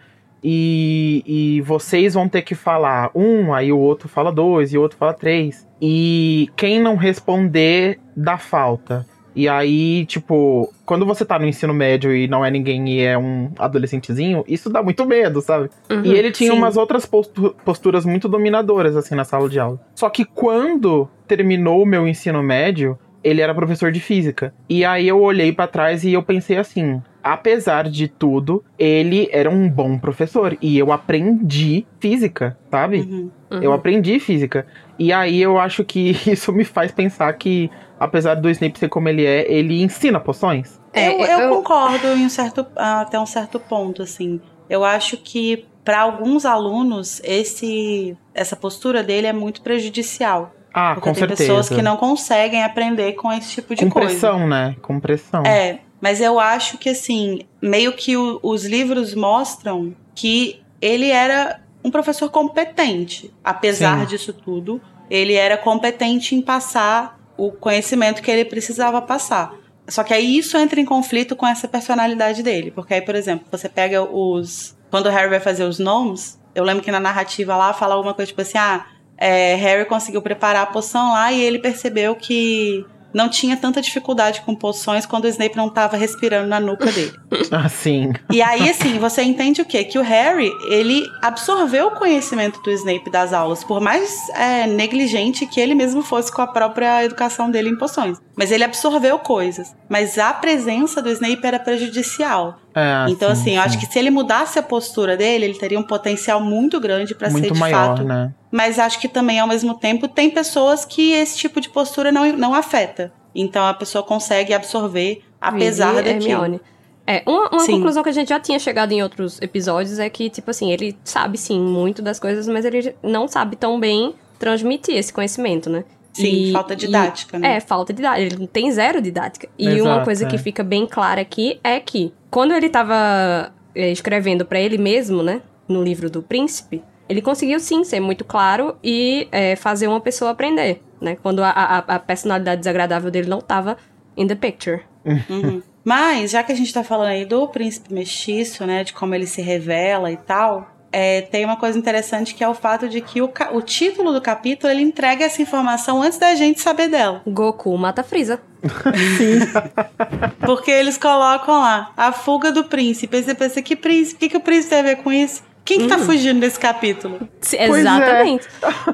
E, e vocês vão ter que falar um, aí o outro fala dois, e o outro fala três. E quem não responder, dá falta. E aí, tipo, quando você tá no ensino médio e não é ninguém e é um adolescentezinho, isso dá muito medo, sabe? Uhum. E ele tinha sim. umas outras postu- posturas muito dominadoras, assim, na sala de aula. Só que quando terminou o meu ensino médio, ele era professor de física. E aí eu olhei pra trás e eu pensei assim: apesar de tudo, ele era um bom professor. E eu aprendi física, sabe? Uhum. Eu aprendi física. E aí eu acho que *laughs* isso me faz pensar que, apesar do Snape ser como ele é, ele ensina poções. É, eu, eu eu- concordo em um certo, até um certo ponto, assim. Eu acho que para alguns alunos esse essa postura dele é muito prejudicial. Ah, porque com tem certeza. pessoas que não conseguem aprender com esse tipo de Com coisa. pressão, né? Com pressão. É, mas eu acho que assim, meio que o- os livros mostram que ele era um professor competente, apesar Sim. disso tudo. ele era competente em passar o conhecimento que ele precisava passar. Só que aí isso entra em conflito com essa personalidade dele. Porque aí, por exemplo, você pega os. Quando o Harry vai fazer os nomes, eu lembro que na narrativa lá fala alguma coisa tipo assim: ah, é, Harry conseguiu preparar a poção lá e ele percebeu que não tinha tanta dificuldade com poções quando o Snape não estava respirando na nuca dele. *laughs* Assim. E aí, assim, você entende o quê? Que o Harry, ele absorveu o conhecimento do Snape das aulas, por mais é, negligente que ele mesmo fosse com a própria educação dele em poções. Mas ele absorveu coisas. Mas a presença do Snape era prejudicial. É, então, sim, assim, eu sim. acho que se ele mudasse a postura dele, ele teria um potencial muito grande para ser de maior, fato né? mas acho que também, ao mesmo tempo, tem pessoas que esse tipo de postura não, não afeta. Então a pessoa consegue absorver, apesar Vivi daquilo. Hermione. É, uma, uma conclusão que a gente já tinha chegado em outros episódios é que, tipo assim, ele sabe sim muito das coisas, mas ele não sabe tão bem transmitir esse conhecimento, né? Sim, E- falta didática, e- né? É, falta didática. Ele não tem zero didática. E uma Exato, coisa que é. fica bem clara aqui é que, quando ele tava é, escrevendo pra ele mesmo, né, no livro do príncipe, ele conseguiu sim ser muito claro e é, fazer uma pessoa aprender, né? Quando a, a, a personalidade desagradável dele não tava in the picture. Uhum. Mas, já que a gente tá falando aí do príncipe mestiço, né, de como ele se revela e tal, é, tem uma coisa interessante que é o fato de que o, o título do capítulo ele entrega essa informação antes da gente saber dela. Goku mata Freeza. *laughs* Porque eles colocam lá a fuga do príncipe. Aí você pensa, que príncipe? O que, que o príncipe tem a ver com isso? Quem que tá fugindo desse capítulo? Sim, é. Exatamente.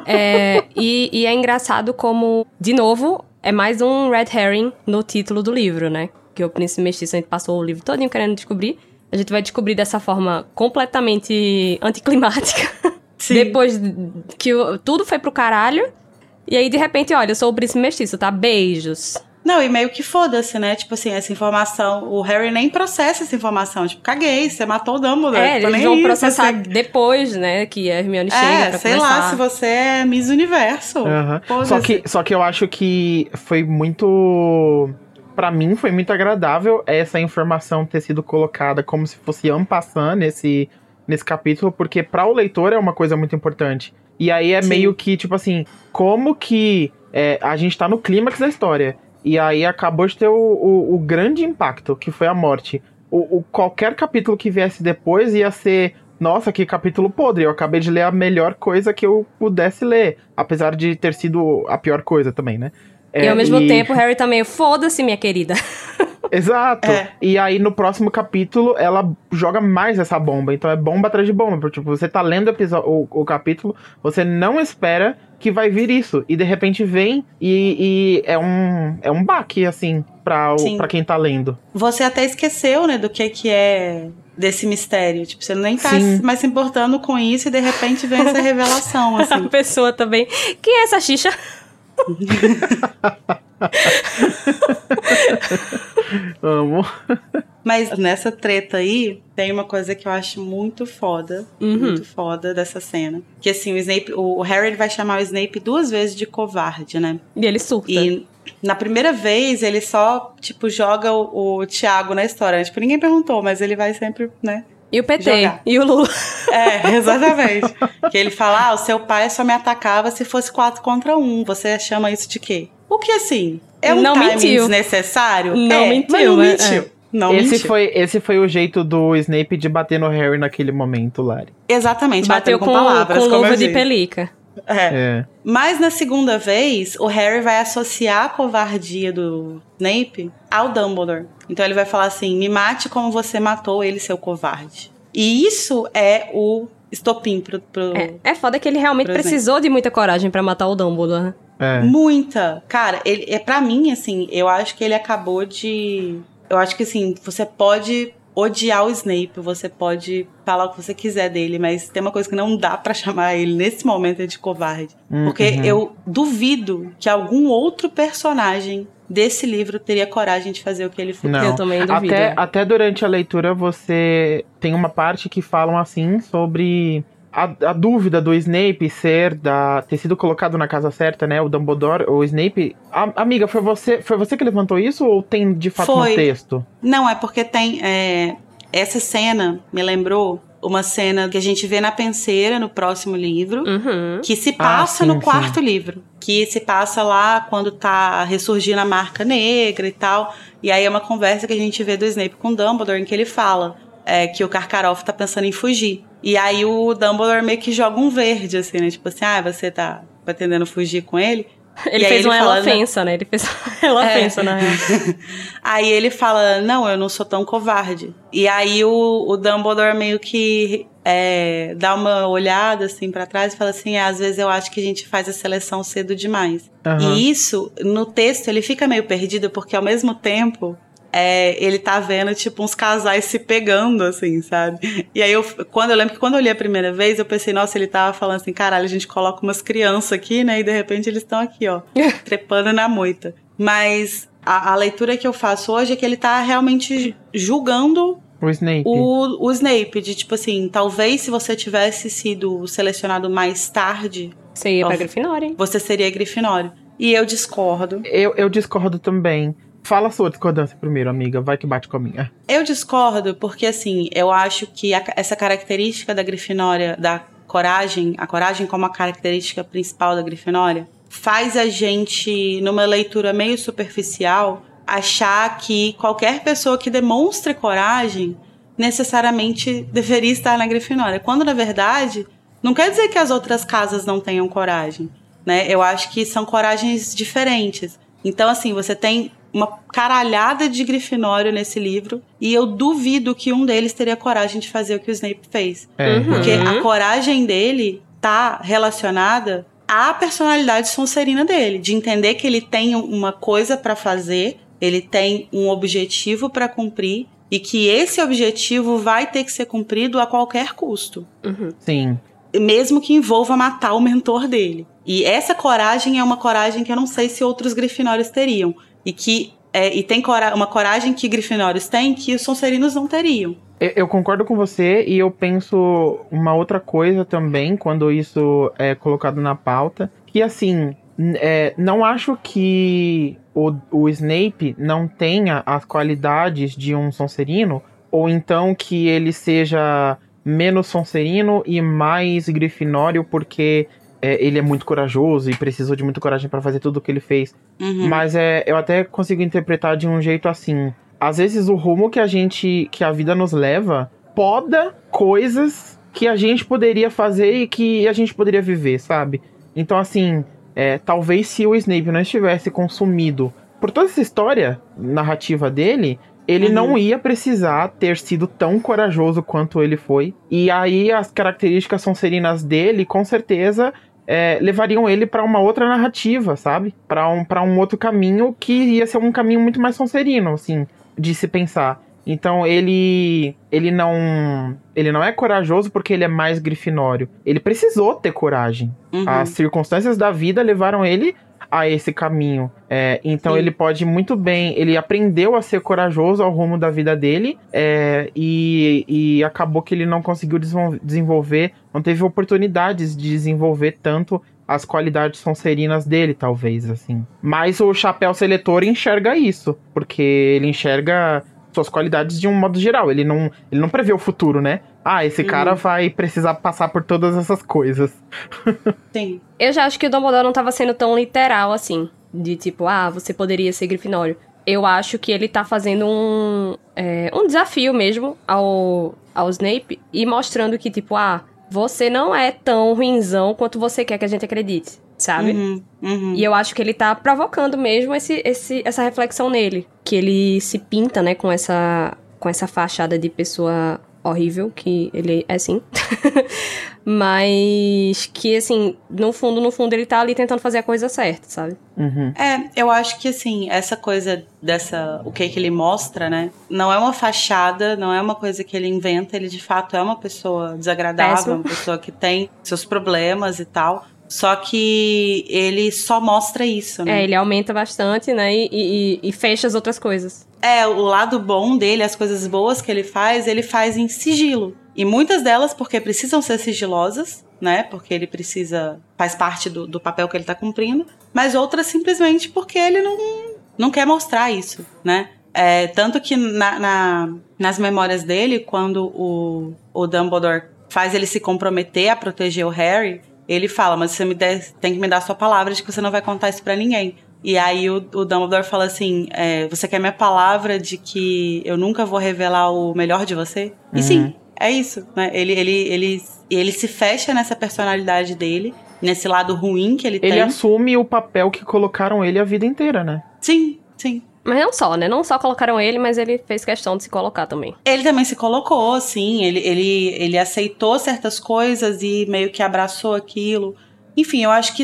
É, e, e é engraçado como, de novo, é mais um red herring no título do livro, né? Que o Príncipe Mestiço, a gente passou o livro todinho querendo descobrir. A gente vai descobrir dessa forma completamente anticlimática. *laughs* Sim. Depois que o- tudo foi pro caralho. E aí, de repente, olha, eu sou o Príncipe Mestiço, tá? Beijos. Não, e meio que foda-se, né? Tipo assim, essa informação. O Harry nem processa essa informação. Tipo, caguei, você matou o Dumbledore. É, tô eles nem vão processar você- depois, né? Que a Hermione chega É, pra sei conversar. lá, se você é Miss Universo. Aham. Foda-se. Só, que, só que eu acho que foi muito. Pra mim, foi muito agradável essa informação ter sido colocada como se fosse en passant nesse, nesse capítulo, porque para o leitor é uma coisa muito importante. E aí é Sim. meio que, tipo assim, como que é, a gente tá no clímax da história. E aí acabou de ter o, o, o grande impacto, que foi a morte. O, o- qualquer capítulo que viesse depois ia ser. Nossa, que capítulo podre. Eu acabei de ler a melhor coisa que eu pudesse ler. Apesar de ter sido a pior coisa também, né? E É, ao mesmo tempo, o Harry tá meio, foda-se, minha querida. *laughs* Exato. É. E aí no próximo capítulo ela joga mais essa bomba. Então é bomba atrás de bomba. Porque, tipo, você tá lendo o, o, o capítulo, você não espera que vai vir isso. E de repente vem e, e é um é um baque, assim, pra, o, pra quem tá lendo. Você até esqueceu, né, do que que é desse mistério. Tipo, você nem tá Sim. mais se importando com isso e de repente vem essa *laughs* revelação, A assim. pessoa também. Quem é essa xixa? *laughs* Amo. Mas nessa treta aí, tem uma coisa que eu acho muito foda, Uhum. muito foda dessa cena. Que assim, o Snape, o Harry vai chamar o Snape duas vezes de covarde, né? E ele surta. E na primeira vez ele só, tipo, joga o, o Thiago na história. Tipo, ninguém perguntou, mas ele vai sempre, né? E o PT. Jogar. E o Lula. É, exatamente. que ele fala: ah, o seu pai só me atacava se fosse quatro contra um. Você chama isso de quê? O que assim? É um Não timing mentiu. desnecessário? Não É, mentiu, mas não né? mentiu. Não esse, mentiu. foi, esse foi o jeito do Snape de bater no Harry naquele momento, Lari. Exatamente, Bateu bateu com, com palavras, com luva de pelica. É. É. Mas na segunda vez, o Harry vai associar a covardia do Snape ao Dumbledore. Então ele vai falar assim: me mate como você matou ele, seu covarde. E isso é o estopim pro. pro- É, é foda que ele realmente precisou de muita coragem pra matar o Dumbledore. né? É. Muita. Cara, ele é para mim assim, eu acho que ele acabou de eu acho que assim, você pode odiar o Snape, você pode falar o que você quiser dele, mas tem uma coisa que não dá pra chamar ele nesse momento é de covarde, porque Uhum. eu duvido que algum outro personagem desse livro teria coragem de fazer o que ele fez. Não. Eu também duvido. Até, até durante a leitura você tem uma parte que falam assim sobre a, a dúvida do Snape ser da ter sido colocado na casa certa, né? O Dumbledore, o Snape. A- amiga, foi você, foi você que levantou isso ou tem de fato Foi. no texto? Não, é porque tem. é, essa cena me lembrou uma cena que a gente vê na penseira no próximo livro, Uhum. que se passa Ah, sim, no quarto livro. Que se passa lá quando tá ressurgindo a marca negra e tal. E aí é uma conversa que a gente vê do Snape com o Dumbledore, em que ele fala é, que o Karkaroff tá pensando em fugir. E aí o Dumbledore meio que joga um verde, assim, né? Tipo assim, ah, você tá pretendendo fugir com ele? *laughs* Ele E fez ele uma fala, ela ofensa, né? Ele fez *laughs* ela É. ofensa, na real. *laughs* Aí ele fala, não, eu não sou tão covarde. E aí o, o Dumbledore meio que é, dá uma olhada assim pra trás e fala assim, "É, às vezes eu acho que a gente faz a seleção cedo demais. Aham. E isso, no texto, ele fica meio perdido, porque ao mesmo tempo. É, ele tá vendo, tipo, uns casais se pegando, assim, sabe? E aí, eu, quando eu lembro que quando eu li a primeira vez, eu pensei, nossa, ele tava falando assim, caralho, a gente coloca umas crianças aqui, né? E de repente eles estão aqui, ó, *laughs* trepando na moita. Mas a, a leitura que eu faço hoje é que ele tá realmente julgando O Snape. o, o Snape, de tipo assim, talvez se você tivesse sido selecionado mais tarde, Você ia pra. Grifinória, hein? você seria Grifinório. E eu discordo. Eu, eu discordo também. Fala sua discordância primeiro, amiga. Vai que bate com a minha. Eu discordo porque, assim, eu acho que a- essa característica da Grifinória, da coragem, a coragem como a característica principal da Grifinória, faz a gente, numa leitura meio superficial, achar que qualquer pessoa que demonstre coragem necessariamente deveria estar na Grifinória. Quando, na verdade, não quer dizer que as outras casas não tenham coragem, né? Eu acho que são coragens diferentes. Então, assim, você tem uma caralhada de Grifinório nesse livro e eu duvido que um deles teria coragem de fazer o que o Snape fez. É. Uhum. Porque a coragem dele tá relacionada à personalidade sonserina dele, de entender que ele tem uma coisa pra fazer, ele tem um objetivo pra cumprir e que esse objetivo vai ter que ser cumprido a qualquer custo Uhum. Sim. mesmo que envolva matar o mentor dele. E essa coragem é uma coragem que eu não sei se outros grifinórios teriam. E que é, e tem cora uma coragem que grifinórios têm que os sonserinos não teriam. Eu, concordo com você e eu penso uma outra coisa também quando isso é colocado na pauta. Que assim, é, não acho que o, o Snape não tenha as qualidades de um Sonserino, ou então que ele seja menos Sonserino e mais Grifinório porque é, ele é muito corajoso e precisou de muita coragem para fazer tudo o que ele fez. Uhum. Mas é, eu até consigo interpretar de um jeito assim. Às vezes o rumo que a gente, que a vida nos leva, poda coisas que a gente poderia fazer e que a gente poderia viver, sabe? Então assim, é, talvez se o Snape não estivesse consumido por toda essa história narrativa dele, ele Uhum. não ia precisar ter sido tão corajoso quanto ele foi. E aí as características sonserinas dele, com certeza, é, levariam ele pra uma outra narrativa, sabe? Pra um, pra um outro caminho que ia ser um caminho muito mais sonserino, assim, de se pensar. Então ele ele não ele não é corajoso porque ele é mais grifinório. Ele precisou ter coragem. Uhum. As circunstâncias da vida levaram ele a esse caminho. É, então Sim. ele pode muito bem. Ele aprendeu a ser corajoso ao rumo da vida dele é, e, e acabou que ele não conseguiu desenvol- desenvolver, não teve oportunidades de desenvolver tanto as qualidades sonserinas dele, talvez, assim. Mas o chapéu seletor enxerga isso, porque ele enxerga suas qualidades de um modo geral. Ele não, ele não prevê o futuro, né? Ah, esse cara vai precisar passar por todas essas coisas. *laughs* Sim. Eu já acho que o Dumbledore não tava sendo tão literal assim. De tipo, ah, você poderia ser Grifinório. Eu acho que ele tá fazendo um, é, um desafio mesmo ao, ao Snape e mostrando que, tipo, ah, você não é tão ruinzão quanto você quer que a gente acredite, sabe? Uhum. Uhum. E eu acho que ele tá provocando mesmo esse, esse, essa reflexão nele. Que ele se pinta, né, com essa, com essa fachada de pessoa horrível, que ele é sim. *laughs* Mas que, assim, no fundo, no fundo, ele tá ali tentando fazer a coisa certa, sabe? Uhum. É, eu acho que assim, essa coisa dessa. O que, que ele mostra, né? Não é uma fachada, não é uma coisa que ele inventa, ele de fato é uma pessoa desagradável, Péssimo. uma pessoa que tem seus problemas e tal. Só que ele só mostra isso, né? É, ele aumenta bastante, né? E, e, e fecha as outras coisas. É, o lado bom dele, as coisas boas que ele faz, ele faz em sigilo. E muitas delas porque precisam ser sigilosas, né? Porque ele precisa. faz parte do, do papel que ele tá cumprindo. Mas outras simplesmente porque ele não, não quer mostrar isso, né? É, tanto que na, na- nas memórias dele, quando o, o Dumbledore faz ele se comprometer a proteger o Harry, ele fala, mas você me der- tem que me dar sua palavra de que você não vai contar isso pra ninguém. E aí o, o Dumbledore fala assim, é, você quer minha palavra de que eu nunca vou revelar o melhor de você? E sim, é isso, né? Ele, ele, ele, ele se fecha nessa personalidade dele, nesse lado ruim que ele, Ele tem. assume o papel que colocaram ele a vida inteira, né? Sim, sim. Mas não só, né? Não só colocaram ele, mas ele fez questão de se colocar também. Ele também se colocou, sim. Ele, ele, ele aceitou certas coisas e meio que abraçou aquilo. Enfim, eu acho que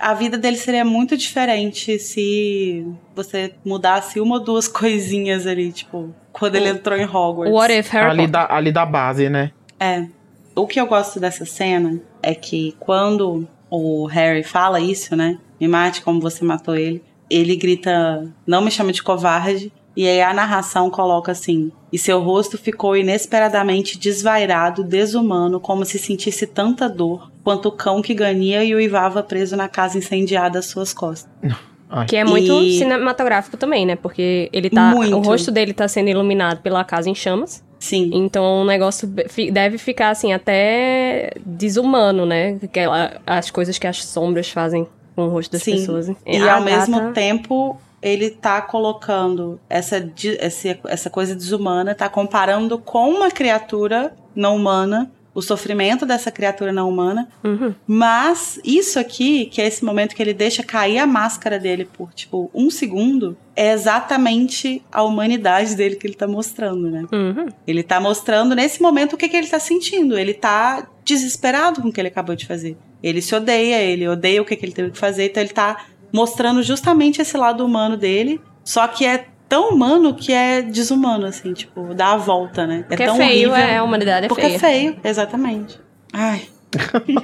a vida dele seria muito diferente se você mudasse uma ou duas *laughs* coisinhas ali, tipo, quando ele entrou em Hogwarts. What if Harry Ali da, ali da base, né? É. O que eu gosto dessa cena é que quando o Harry fala isso, né? Me mate como você matou ele. Ele grita, não me chame de covarde. E aí a narração coloca assim: e seu rosto ficou inesperadamente desvairado, desumano, como se sentisse tanta dor quanto o cão que ganha e uivava preso na casa incendiada às suas costas. *laughs* Ai. Que é muito E- cinematográfico também, né? Porque ele tá. Muito. O rosto dele tá sendo iluminado pela casa em chamas. Sim. Então o negócio deve ficar assim, até desumano, né? Que ela- as coisas que as sombras fazem com o rosto das Sim. pessoas. E A ao mesmo tempo, ele tá colocando essa, esse- essa coisa desumana, tá comparando com uma criatura não humana, o sofrimento dessa criatura não humana. Uhum. Mas isso aqui, que é esse momento que ele deixa cair a máscara dele por, tipo, um segundo, é exatamente a humanidade dele que ele tá mostrando, né? Uhum. Ele tá mostrando nesse momento o que, que ele tá sentindo. Ele tá desesperado com o que ele acabou de fazer. Ele se odeia, ele odeia o que, que ele teve que fazer, então ele tá mostrando justamente esse lado humano dele. Só que é tão humano que é desumano, assim, tipo, dá a volta, né? Porque é é tão feio, horrível. é, a humanidade é Porque feia. é feio, exatamente. Ai. *laughs*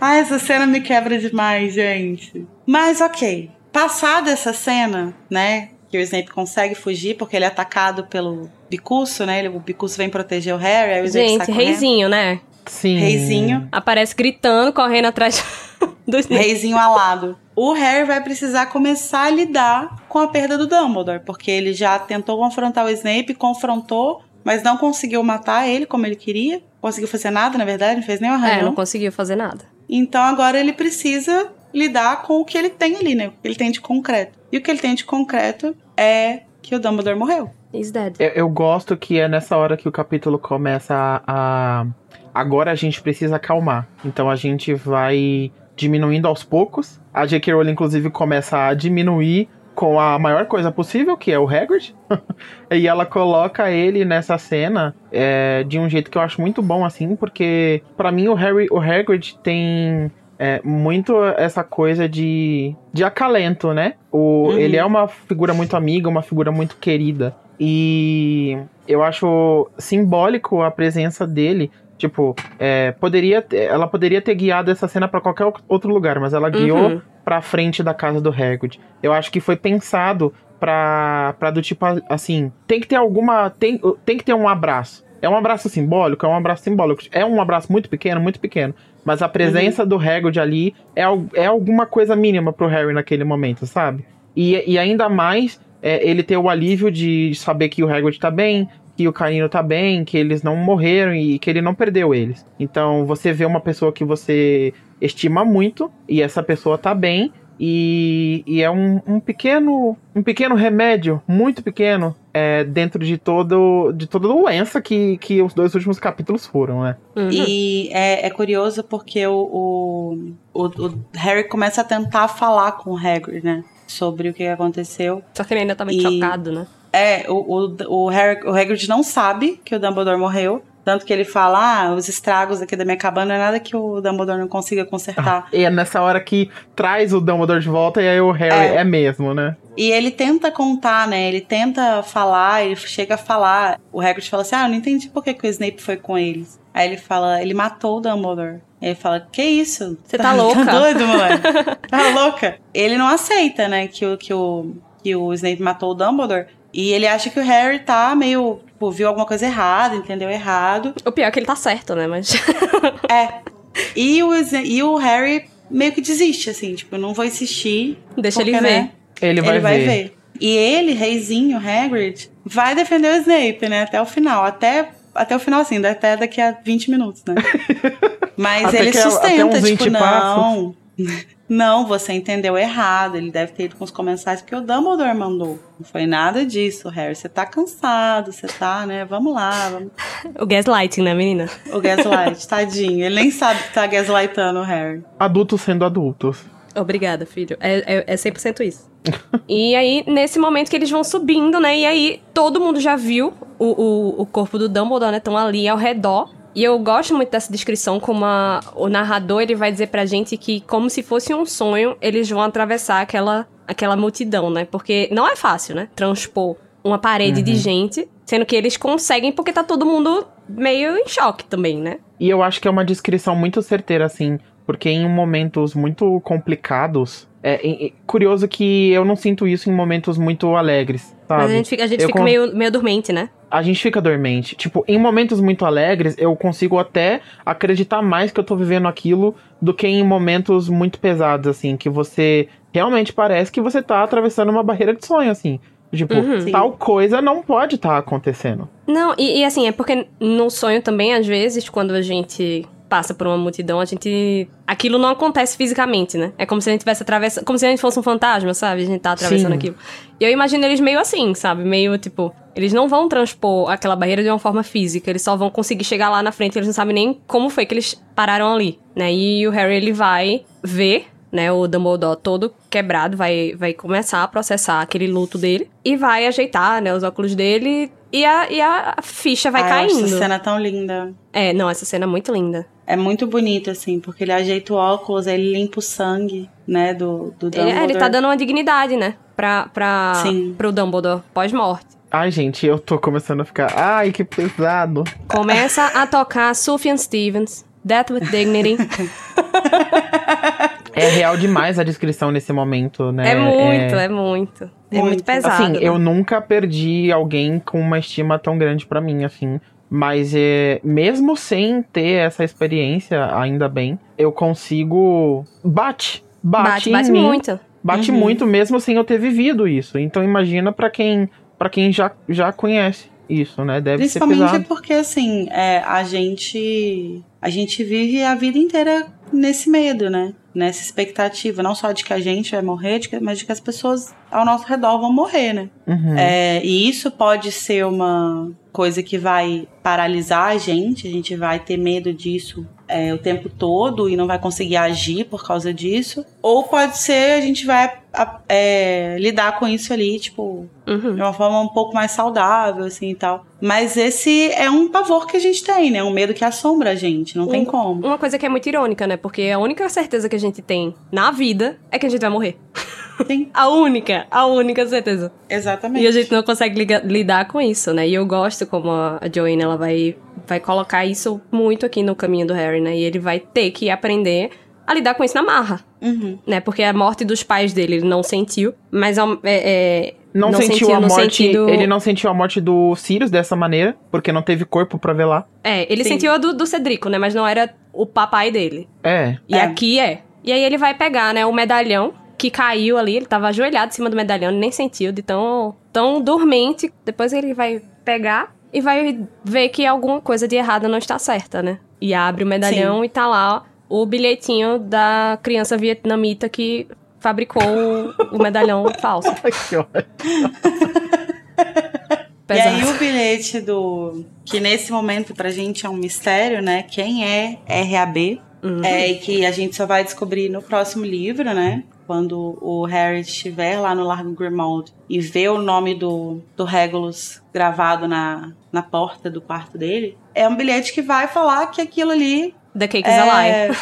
Ai, essa cena me quebra demais, gente. Mas ok. Passada essa cena, né? Que o Snape consegue fugir porque ele é atacado pelo Bicuço, né? Ele- O Bicuço vem proteger o Harry, aí o Snape Gente, reizinho, né? Sim. Reizinho. Aparece gritando, correndo atrás *laughs* do Snape. Reizinho alado. O Harry vai precisar começar a lidar com a perda do Dumbledore, porque ele já tentou confrontar o Snape, confrontou, mas não conseguiu matar ele como ele queria. Conseguiu fazer nada, na verdade, não fez nem É, arranhão. não conseguiu fazer nada. Então agora ele precisa lidar com o que ele tem ali, né? O que ele tem de concreto. E o que ele tem de concreto é que o Dumbledore morreu. He's dead. Eu, eu gosto que é nessa hora que o capítulo começa a, a- Agora a gente precisa acalmar. Então a gente vai diminuindo aos poucos. A J.K. Rowling, inclusive, começa a diminuir com a maior coisa possível, que é o Hagrid. *laughs* e ela coloca ele nessa cena é, de um jeito que eu acho muito bom, assim, porque pra mim o Harry, o Hagrid tem é, muito essa coisa de, de acalento, né? O, Uhum. Ele é uma figura muito amiga, uma figura muito querida. E eu acho simbólico a presença dele. Tipo, é, poderia, ela poderia ter guiado essa cena pra qualquer outro lugar, mas ela guiou Uhum. pra frente da casa do Hagrid. Eu acho que foi pensado pra, pra do tipo assim, tem que ter alguma, tem, tem que ter um abraço. É um abraço simbólico, é um abraço simbólico. É um abraço muito pequeno, muito pequeno. Mas a presença do Hagrid ali é, é alguma coisa mínima pro Harry naquele momento, sabe? E, e ainda mais é, ele ter o alívio de saber que o Hagrid tá bem, que o Canino tá bem, que eles não morreram e que ele não perdeu eles. Então você vê uma pessoa que você estima muito e essa pessoa tá bem e, e é um, um pequeno um pequeno remédio muito pequeno é, dentro de todo de toda doença que, que os dois últimos capítulos foram, né? Uhum. E é, é curioso porque o, o, o, o Harry começa a tentar falar com o Hagrid, né? Sobre o que aconteceu. Só que ele ainda tá meio E- chocado, né? É, o, o, o, Harry, o Hagrid não sabe que o Dumbledore morreu. Tanto que ele fala, ah, os estragos aqui da minha cabana não é nada que o Dumbledore não consiga consertar. E é nessa hora que traz o Dumbledore de volta e aí o Harry É. é, mesmo, né? E ele tenta contar, né? Ele tenta falar, ele chega a falar. O Hagrid fala assim: Ah, eu não entendi por que, que o Snape foi com eles. Aí ele fala: Ele matou o Dumbledore. Aí ele fala: Que isso? Você tá louca?" *laughs* Tá doido, moleque? *laughs* tá louca? Ele não aceita, né? Que o, que, o, que o Snape matou o Dumbledore. E ele acha que o Harry tá meio. Tipo, viu alguma coisa errada, entendeu errado. O pior é que ele tá certo, né? Mas. *laughs* É. E o, e o Harry meio que desiste, assim, tipo, eu não vou insistir. Deixa porque, ele ver. né, Ele vai, ele vai ver. ver. E ele, reizinho, Hagrid, vai defender o Snape, né? Até o final. Até, até o final, assim, até daqui a 20 minutos, né? *laughs* Mas Até ele que- até sustenta, uns 20 tipo, não. Não, você entendeu errado. Ele deve ter ido com os comensais porque o Dumbledore mandou. Não foi nada disso, Harry. Você tá cansado, você tá, né? Vamos lá, vamos. O gaslighting, né, menina? O gaslight, *laughs* tadinho. Ele nem sabe que tá gaslightando o Harry. Adultos sendo adultos. Obrigada, filho. É, é, é 100% isso. *laughs* e aí, nesse momento que eles vão subindo, né? E aí, todo mundo já viu o, o, o corpo do Dumbledore, né? Estão ali ao redor. E eu gosto muito dessa descrição, como a- o narrador ele vai dizer pra gente que, como se fosse um sonho, eles vão atravessar aquela, aquela multidão, né? Porque não é fácil, né? Transpor uma parede de gente, sendo que eles conseguem porque tá todo mundo meio em choque também, né? E eu acho que é uma descrição muito certeira, assim, porque em momentos muito complicados. É, é- é curioso que eu não sinto isso em momentos muito alegres, sabe? Mas a gente fica, a gente Eu fica con- meio, meio dormente, né? a gente fica dormente. Tipo, em momentos muito alegres, eu consigo até acreditar mais que eu tô vivendo aquilo do que em momentos muito pesados, assim, que você realmente parece que você tá atravessando uma barreira de sonho, assim. Tipo, Uhum. Sim. tal coisa não pode estar acontecendo. Não, e, e assim, é porque no sonho também, às vezes, quando a gente passa por uma multidão, a gente. Aquilo não acontece fisicamente, né? É como se a gente tivesse atravessando. Como se a gente fosse um fantasma, sabe? A gente tá atravessando Sim. aquilo. E eu imagino eles meio assim, sabe? Meio tipo. Eles não vão transpor aquela barreira de uma forma física, eles só vão conseguir chegar lá na frente, eles não sabem nem como foi que eles pararam ali, né? E o Harry, ele vai ver, né, o Dumbledore todo quebrado, vai, vai começar a processar aquele luto dele e vai ajeitar, né, os óculos dele e a, e a ficha vai Ai, caindo. essa cena tão linda. É, não, essa cena é muito linda. É muito bonito, assim, porque ele ajeita o óculos, ele limpa o sangue, né, do, do Dumbledore. é, ele tá dando uma dignidade, né, pra, pra, Sim. pro Dumbledore pós-morte. Ai, gente, eu tô começando a ficar. Ai, que pesado. Começa a tocar Sufjan Stevens, Death with Dignity. *laughs* É real demais a descrição nesse momento, né? É, muito, é, muito. É muito Muito. pesado. Assim, né? eu nunca perdi alguém com uma estima tão grande pra mim, assim. Mas é, mesmo sem ter essa experiência, ainda bem, eu consigo. Bate. Bate, bate, em bate mim. muito. Bate Uhum. muito mesmo sem eu ter vivido isso. Então imagina pra quem, pra quem já, já conhece isso, né? Deve ser Principalmente pesado. porque, assim, é, a gente. A gente vive a vida inteira nesse medo, né? Nessa expectativa, não só de que a gente vai morrer, de que- mas de que as pessoas ao nosso redor vão morrer, né? Uhum. É, e isso pode ser uma coisa que vai paralisar a gente, a gente vai ter medo disso é, o tempo todo e não vai conseguir agir por causa disso. Ou pode ser a gente vai é, lidar com isso ali, tipo, Uhum. de uma forma um pouco mais saudável, assim e tal. Mas esse é um pavor que a gente tem, né? Um medo que assombra a gente, não tem Um- como. Uma coisa que é muito irônica, né? Porque a única certeza que a gente tem na vida é que a gente vai morrer. *laughs* Sim, A única, a única certeza. exatamente. E a gente não consegue liga- lidar com isso, né? E eu gosto como a a Joanne, ela vai, vai colocar isso muito aqui no caminho do Harry, né? E ele vai ter que aprender a lidar com isso na marra, Uhum. né? Porque a morte dos pais dele ele não sentiu, mas é, é, Não, sentiu, a no morte. sentido- Ele não sentiu a morte do Sirius dessa maneira, porque não teve corpo pra velar. É, ele Sim. sentiu a do, do Cedrico, né? Mas não era o papai dele. É. E É. aqui é. E aí ele vai pegar, né, o medalhão que caiu ali, ele tava ajoelhado em cima do medalhão, ele nem sentiu de tão, tão dormente. Depois ele vai pegar e vai ver que alguma coisa de errada não está certa, né? E abre o medalhão e tá lá o bilhetinho da criança vietnamita que fabricou o, o medalhão *laughs* falso. Ai, que ótimo. *laughs* E aí o bilhete do. Que nesse momento pra gente é um mistério, né? Quem é RAB? Uhum. É, e que a gente só vai descobrir no próximo livro, né? Quando o Harry estiver lá no Largo Grimald e ver o nome do, do Regulus gravado na, na porta do quarto dele, é um bilhete que vai falar que aquilo ali The Cake is a Lie.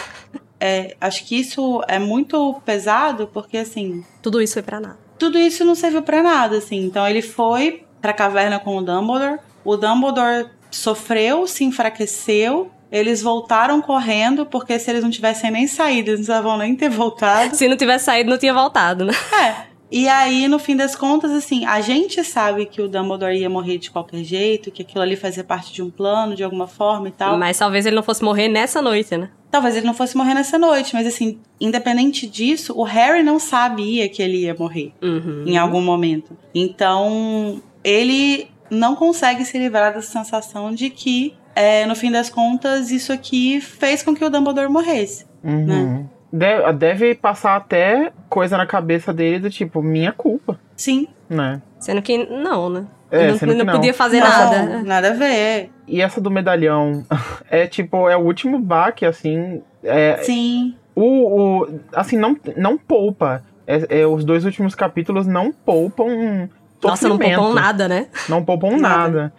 é, acho que isso é muito pesado, porque assim, Tudo isso foi pra nada. tudo isso não serviu pra nada, assim. Então ele foi pra caverna com o Dumbledore. O Dumbledore sofreu, se enfraqueceu. Eles voltaram correndo, porque se eles não tivessem nem saído, eles não precisavam nem ter voltado. Se não tivesse saído, não tinha voltado, né? É. E aí, no fim das contas, assim, a gente sabe que o Dumbledore ia morrer de qualquer jeito, que aquilo ali fazia parte de um plano, de alguma forma e tal. Mas talvez ele não fosse morrer nessa noite, né? talvez ele não fosse morrer nessa noite, mas assim, independente disso, o Harry não sabia que ele ia morrer Uhum. em algum momento. Então, ele não consegue se livrar dessa sensação de que, é, no fim das contas, isso aqui fez com que o Dumbledore morresse. Uhum. Né? Deve, deve passar até coisa na cabeça dele do tipo, minha culpa, Sim. né? Sendo que não, né? É, não, sendo que não não. podia fazer não, nada. Nada a ver. E essa do medalhão *laughs* é tipo, é o último baque, assim. É, Sim. o, o, assim, não, não poupa. É, é, os dois últimos capítulos não poupam. Nossa, não poupam nada, né? Não poupam Nada. nada.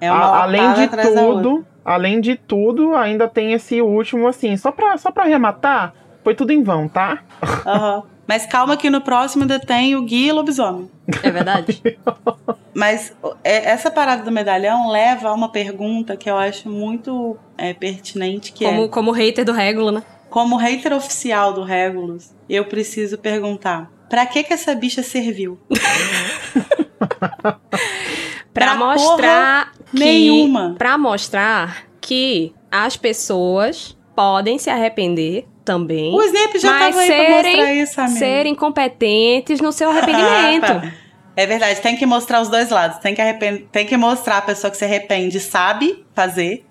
É uma A- além de tudo, além de tudo, ainda tem esse último, assim, só pra, só pra arrematar, foi tudo em vão, tá? Aham. Mas calma que no próximo ainda tem o Guia e o Lobisomem. É verdade. *laughs* Mas é, essa parada do medalhão leva a uma pergunta que eu acho muito é, pertinente, que como, é... como hater do Regulo, né? Como hater oficial do Regulus, eu preciso perguntar: pra que que essa bicha serviu? *laughs* Pra, Pra mostrar que. nenhuma. Pra mostrar que as pessoas podem se arrepender também. O Snape já mas tava aí pra serem, mostrar isso, amigo. serem competentes no seu arrependimento. *laughs* É verdade, tem que mostrar os dois lados. Tem que, tem que mostrar a pessoa que se arrepende sabe fazer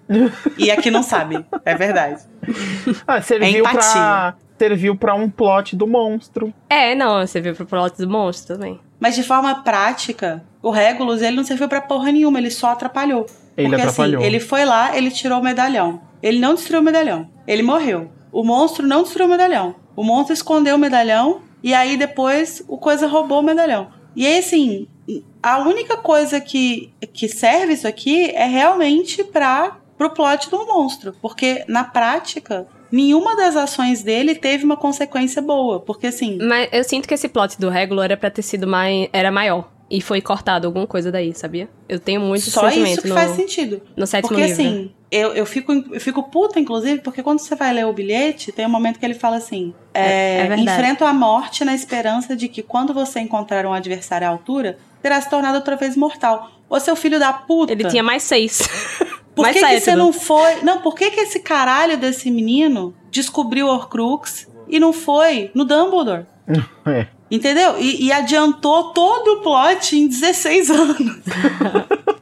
e a que não sabe. É verdade. Ah, serviu pra. empatia. Serviu pra um plot do monstro. É, não, você viu pro plot do monstro também. Mas de forma prática, o Regulus, ele não serviu pra porra nenhuma, ele só atrapalhou. Ele Porque atrapalhou. assim, ele foi lá, ele tirou o medalhão. Ele não destruiu o medalhão. Ele morreu. O monstro não destruiu o medalhão. O monstro escondeu o medalhão e aí depois o coisa roubou o medalhão. E aí, assim, a única coisa que, que serve isso aqui é realmente para pro plot do monstro. Porque, na prática, nenhuma das ações dele teve uma consequência boa. Porque, assim, Mas eu sinto que esse plot do Regulo era pra ter sido mais. era maior. E foi cortado alguma coisa daí, sabia? Eu tenho muito só sentimento isso que no, faz sentido. no sétimo Porque livro. assim, eu, eu, fico, eu fico puta, inclusive, porque quando você vai ler o bilhete, tem um momento que ele fala assim: É- é, é verdade. enfrento a morte na esperança de que quando você encontrar um adversário à altura, terá se tornado outra vez mortal. Ô, seu filho da puta. Ele tinha mais seis. *laughs* Por mais que, que você né? não foi. Não, por que, que esse caralho desse menino descobriu o Horcrux e não foi no Dumbledore? *laughs* É. Entendeu? E, e adiantou todo o plot em 16 *laughs* anos.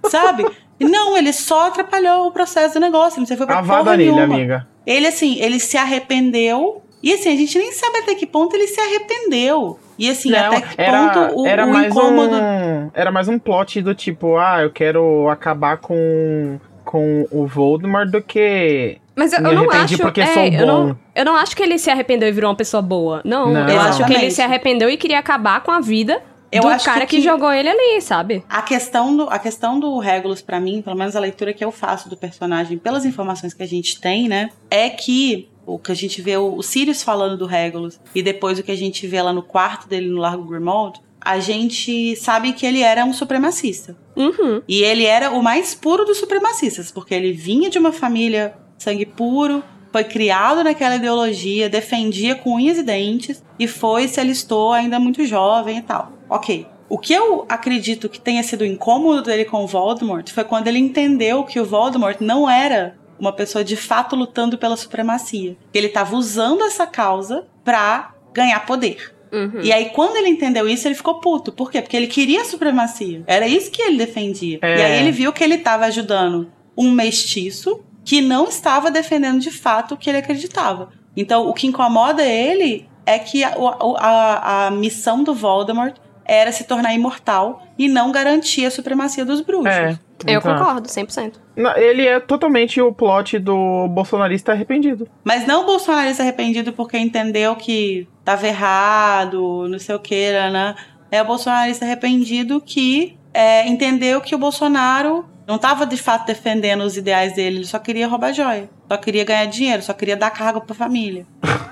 Sabe? E Não, ele só atrapalhou o processo do negócio. Não sei, foi pra Avada porra nele, nenhuma. amiga. Ele, assim, ele se arrependeu. E assim, a gente nem sabe até que ponto ele se arrependeu. E assim, Não, até que era, ponto o, era o mais incômodo. um. Era mais um plot do tipo, ah, eu quero acabar com, com o Voldemort do que. Mas eu, eu não acho. porque é, sou eu, não, bom. Eu não acho que ele se arrependeu e virou uma pessoa boa. Não, Não. eu acho que ele se arrependeu e queria acabar com a vida Eu do acho cara que que, jogou ele ali, sabe? A questão, do, a questão do Regulus, pra mim, pelo menos a leitura que eu faço do personagem, pelas informações que a gente tem, né? É que o que a gente vê o, o Sirius falando do Regulus e depois o que a gente vê lá no quarto dele no Largo Grimald, a gente sabe que ele era um supremacista. Uhum. E ele era o mais puro dos supremacistas, porque ele vinha de uma família sangue puro, foi criado naquela ideologia, defendia com unhas e dentes e foi se alistou ainda muito jovem e tal. Ok. O que eu acredito que tenha sido incômodo dele com o Voldemort foi quando ele entendeu que o Voldemort não era uma pessoa de fato lutando pela supremacia. Que ele estava usando essa causa pra ganhar poder. Uhum. E aí, quando ele entendeu isso, ele ficou puto. Por quê? Porque ele queria a supremacia. Era isso que ele defendia. É. E aí ele viu que ele estava ajudando um mestiço que não estava defendendo de fato o que ele acreditava. Então, o que incomoda ele é que a, a- a missão do Voldemort era se tornar imortal e não garantir a supremacia dos bruxos. É. Eu concordo, 100%. Não, Ele é totalmente o plot do bolsonarista arrependido. Mas não o bolsonarista arrependido porque entendeu que tava errado, não sei o que, né? É o bolsonarista arrependido que é, entendeu que o Bolsonaro não tava de fato defendendo os ideais dele, ele só queria roubar joia. Só queria ganhar dinheiro, só queria dar cargo pra família.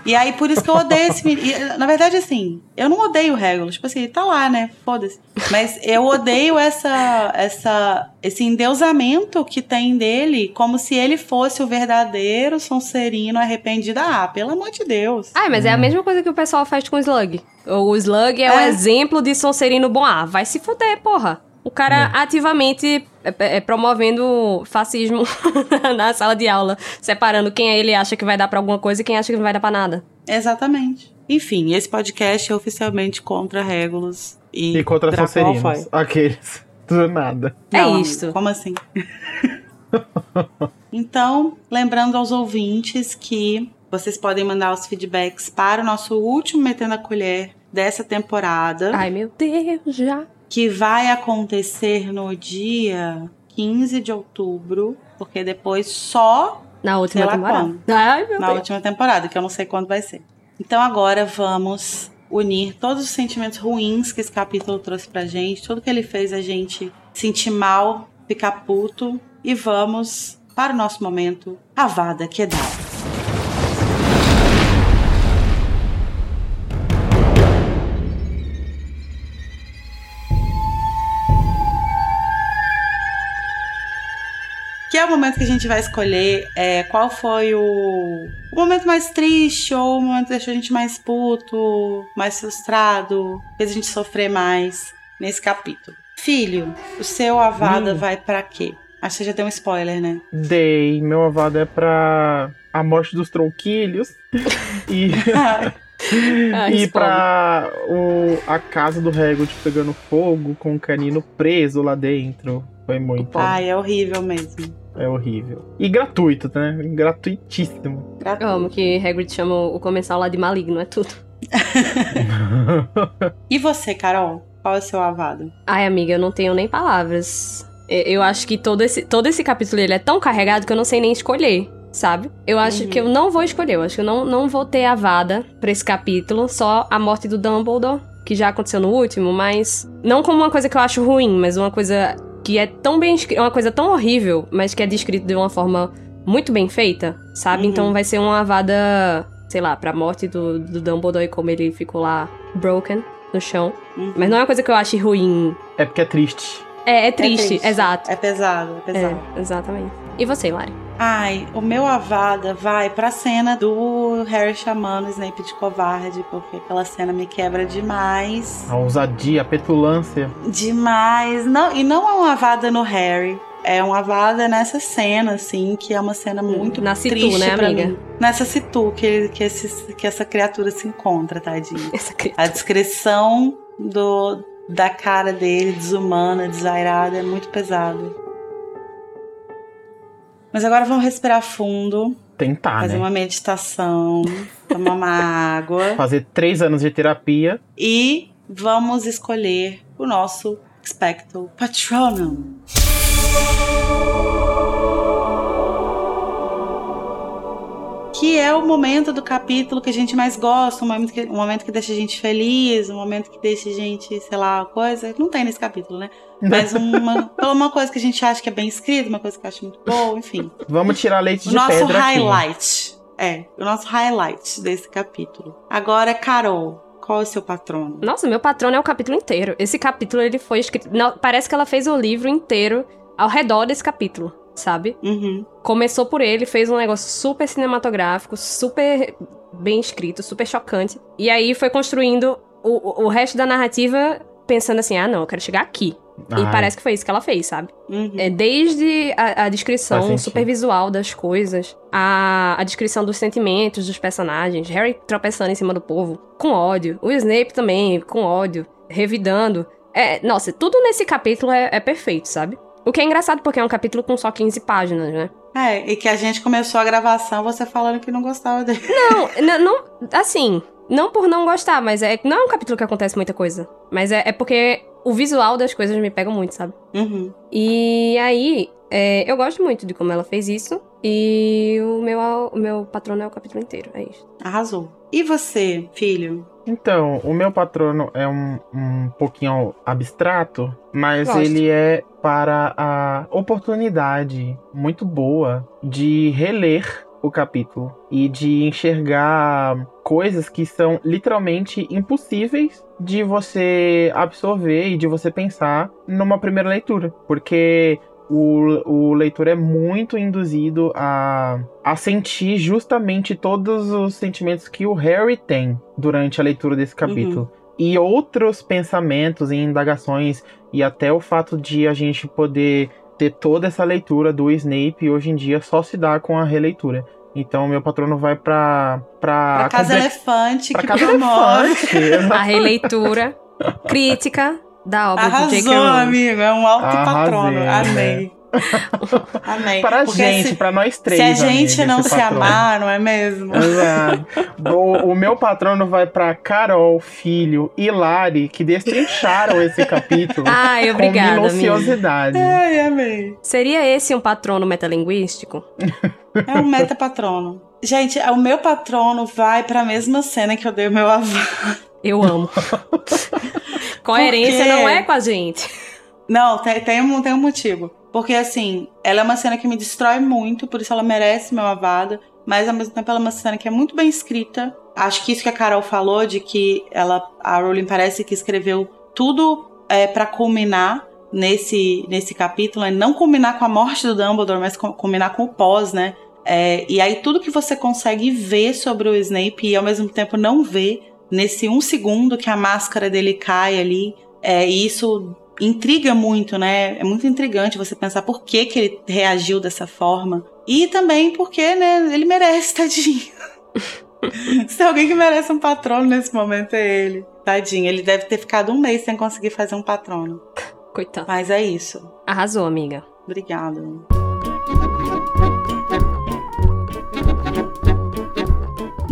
E aí, por isso que eu odeio esse menino. Na verdade, assim, eu não odeio o Regulus. Tipo assim, ele tá lá, né? Foda-se. Mas eu odeio essa, essa, esse endeusamento que tem dele, como se ele fosse o verdadeiro Sonserino arrependido. Ah, pelo amor de Deus. Ah, mas é a mesma coisa que o pessoal faz com o Slug. O Slug é, o É. exemplo de Sonserino bom. Ah, vai se fuder, porra. O cara ativamente é, é, promovendo fascismo *laughs* na sala de aula, separando quem ele acha que vai dar pra alguma coisa e quem acha que não vai dar pra nada. Exatamente. Enfim, esse podcast é oficialmente contra Regulus e, E contra Sonserina. Aqueles. Do nada. É Não, isto. Como assim? *laughs* então, lembrando aos ouvintes que vocês podem mandar os feedbacks para o nosso último Metendo a Colher dessa temporada, Ai, meu Deus, já. Que vai acontecer no dia 15 de outubro, porque depois só Na última temporada. Ai, meu na Deus. última temporada, que eu não sei quando vai ser. Então agora vamos unir todos os sentimentos ruins que esse capítulo trouxe pra gente, tudo que ele fez a gente sentir mal, ficar puto, e vamos para o nosso momento Avada Kedavra. Que é o momento que a gente vai escolher é, qual foi o, o momento mais triste ou o momento que deixou a gente mais puto, mais frustrado, fez a gente sofrer mais nesse capítulo. Filho, o seu Avada Hum. vai pra quê? Acho que você já deu um spoiler, né? Dei. Meu avado é pra a morte dos tronquilhos. *laughs* e Ah, *laughs* e pra o, a casa do Hagrid pegando fogo com o canino preso lá dentro. Foi muito. Ai, é horrível mesmo. É horrível. E gratuito, né? Gratuitíssimo. Eu amo que Hagrid chama o comensal lá de maligno, é tudo. *laughs* E você, Carol? Qual é o seu Avada? Ai, amiga, eu não tenho nem palavras. E- Eu acho que todo esse, todo esse capítulo ele é tão carregado que eu não sei nem escolher, sabe? Eu acho Uhum. que eu não vou escolher. Eu acho que eu não, não vou ter a vada pra esse capítulo. Só a morte do Dumbledore, que já aconteceu no último, mas não como uma coisa que eu acho ruim, mas uma coisa que é tão bem escrita, uma coisa tão horrível, mas que é descrita de uma forma muito bem feita, sabe? Uhum. Então vai ser uma vada, sei lá, pra morte do, do Dumbledore e como ele ficou lá broken no chão. Uhum. Mas não é uma coisa que eu ache ruim. É porque é triste. É, é É triste, exato. É pesado, é pesado. É, exatamente. E você, Lari? Ai, o meu Avada vai pra cena do Harry chamando o Snape de covarde, porque aquela cena me quebra demais. A ousadia, a petulância. Demais. Não, e não é uma Avada no Harry. É uma Avada nessa cena, assim, que é uma cena muito Na Situ, triste né, pra amiga? mim. Nessa Situ que, que, esse- que essa criatura se encontra, tadinha. *laughs* Essa criança. A descrição do, da cara dele, desumana, desairada, é muito pesada. Mas agora vamos respirar fundo, Tentar, fazer né? uma meditação, *laughs* tomar uma água Fazer três anos de terapia. e vamos escolher o nosso Expecto Patronum. Que é o momento do capítulo que a gente mais gosta, um momento que, um momento que deixa a gente feliz, um momento que deixa a gente, sei lá, coisa. Não tem nesse capítulo, né? Mas uma, uma coisa que a gente acha que é bem escrita, uma coisa que eu acho muito boa, enfim. Vamos tirar leite O de nosso pedra aqui. highlight. É, o nosso highlight desse capítulo. Agora, Carol, qual é o seu patrono? Nossa, meu patrono é o capítulo inteiro. Esse capítulo, ele foi escrito... Não, parece que ela fez o livro inteiro ao redor desse capítulo, sabe? Uhum. Começou por ele, fez um negócio super cinematográfico, super bem escrito, super chocante. E aí foi construindo o, o- o resto da narrativa pensando assim, ah, não, eu quero chegar aqui. E Ai, parece que foi isso que ela fez, sabe? Uhum. É desde a, a descrição super visual das coisas, a, a descrição dos sentimentos dos personagens, Harry tropeçando em cima do povo, com ódio, o Snape também, com ódio, revidando. É, nossa, tudo nesse capítulo é, é perfeito, sabe? O que é engraçado porque é um capítulo com só 15 páginas, né? É, e que a gente começou a gravação você falando que não gostava dele. Não, não, assim, não por não gostar, mas é não é um capítulo que acontece muita coisa. Mas é, é porque o visual das coisas me pega muito, sabe? Uhum. E aí, é, eu gosto muito de como ela fez isso. E o meu, o meu patrono é o capítulo inteiro, é isso. Arrasou. E você, filho? Então, o meu patrono é um, um pouquinho abstrato, mas Gosto. ele é para a oportunidade muito boa de reler o capítulo e de enxergar coisas que são literalmente impossíveis de você absorver e de você pensar numa primeira leitura, porque o, o leitor é muito induzido a, a sentir justamente todos os sentimentos que o Harry tem durante a leitura desse capítulo. e outros pensamentos e indagações e até o fato de a gente poder ter toda essa leitura do Snape hoje em dia só se dá com a releitura. Então meu patrono vai pra. Pra, Pra Casa comple- Elefante, pra que Casa. Elefante. *laughs* A releitura crítica da obra de J.K. Arrasou, Rowling. amigo. É um alto Arrasei, patrono. né? Amei. Amei. Pra Porque gente, se, pra nós três. se a gente amiga, não se patrono. amar, não é mesmo? Exato. O, o meu patrono vai pra Carol, Filho e Lari, que destrincharam esse *laughs* capítulo Ai, com obrigada, amiga. minuciosidade. Ai, amei. Seria esse um patrono metalinguístico? É um metapatrono. Gente, o meu patrono vai pra mesma cena que eu dei o meu avô. Eu amo. *laughs* Coerência Por quê? não é com a gente. Não, tem, tem, um, tem um motivo. Porque, assim, ela é uma cena que me destrói muito, por isso ela merece meu avado. Mas, ao mesmo tempo, ela é uma cena que é muito bem escrita. Acho que isso que a Carol falou, de que ela, a Rowling parece que escreveu tudo é, para culminar nesse, nesse capítulo. É não culminar com a morte do Dumbledore, mas culminar com o pós, né? É, e aí, tudo que você consegue ver sobre o Snape e, ao mesmo tempo, não ver nesse um segundo que a máscara dele cai ali. É, e isso intriga muito, né? É muito intrigante você pensar por que, que ele reagiu dessa forma. E também porque, né, ele merece, *laughs* tadinho. *laughs* Se tem alguém que merece um patrono nesse momento é ele. Tadinho, ele deve ter ficado um mês sem conseguir fazer um patrono. Coitado. Mas é isso. Arrasou, amiga. Obrigada.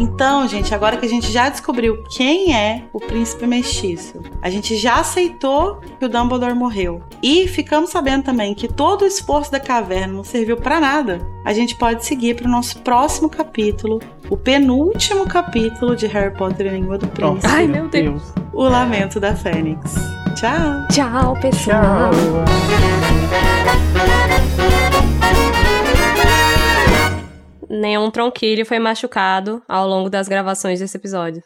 Então, gente, agora que a gente já descobriu quem é o príncipe mestiço, a gente já aceitou que o Dumbledore morreu e ficamos sabendo também que todo o esforço da caverna não serviu pra nada. A gente pode seguir para o nosso próximo capítulo, o penúltimo capítulo de Harry Potter e a Língua do Príncipe, Ai, meu Deus. O Lamento da Fênix. Tchau. Tchau, pessoal. Nenhum tronquilho foi machucado ao longo das gravações desse episódio.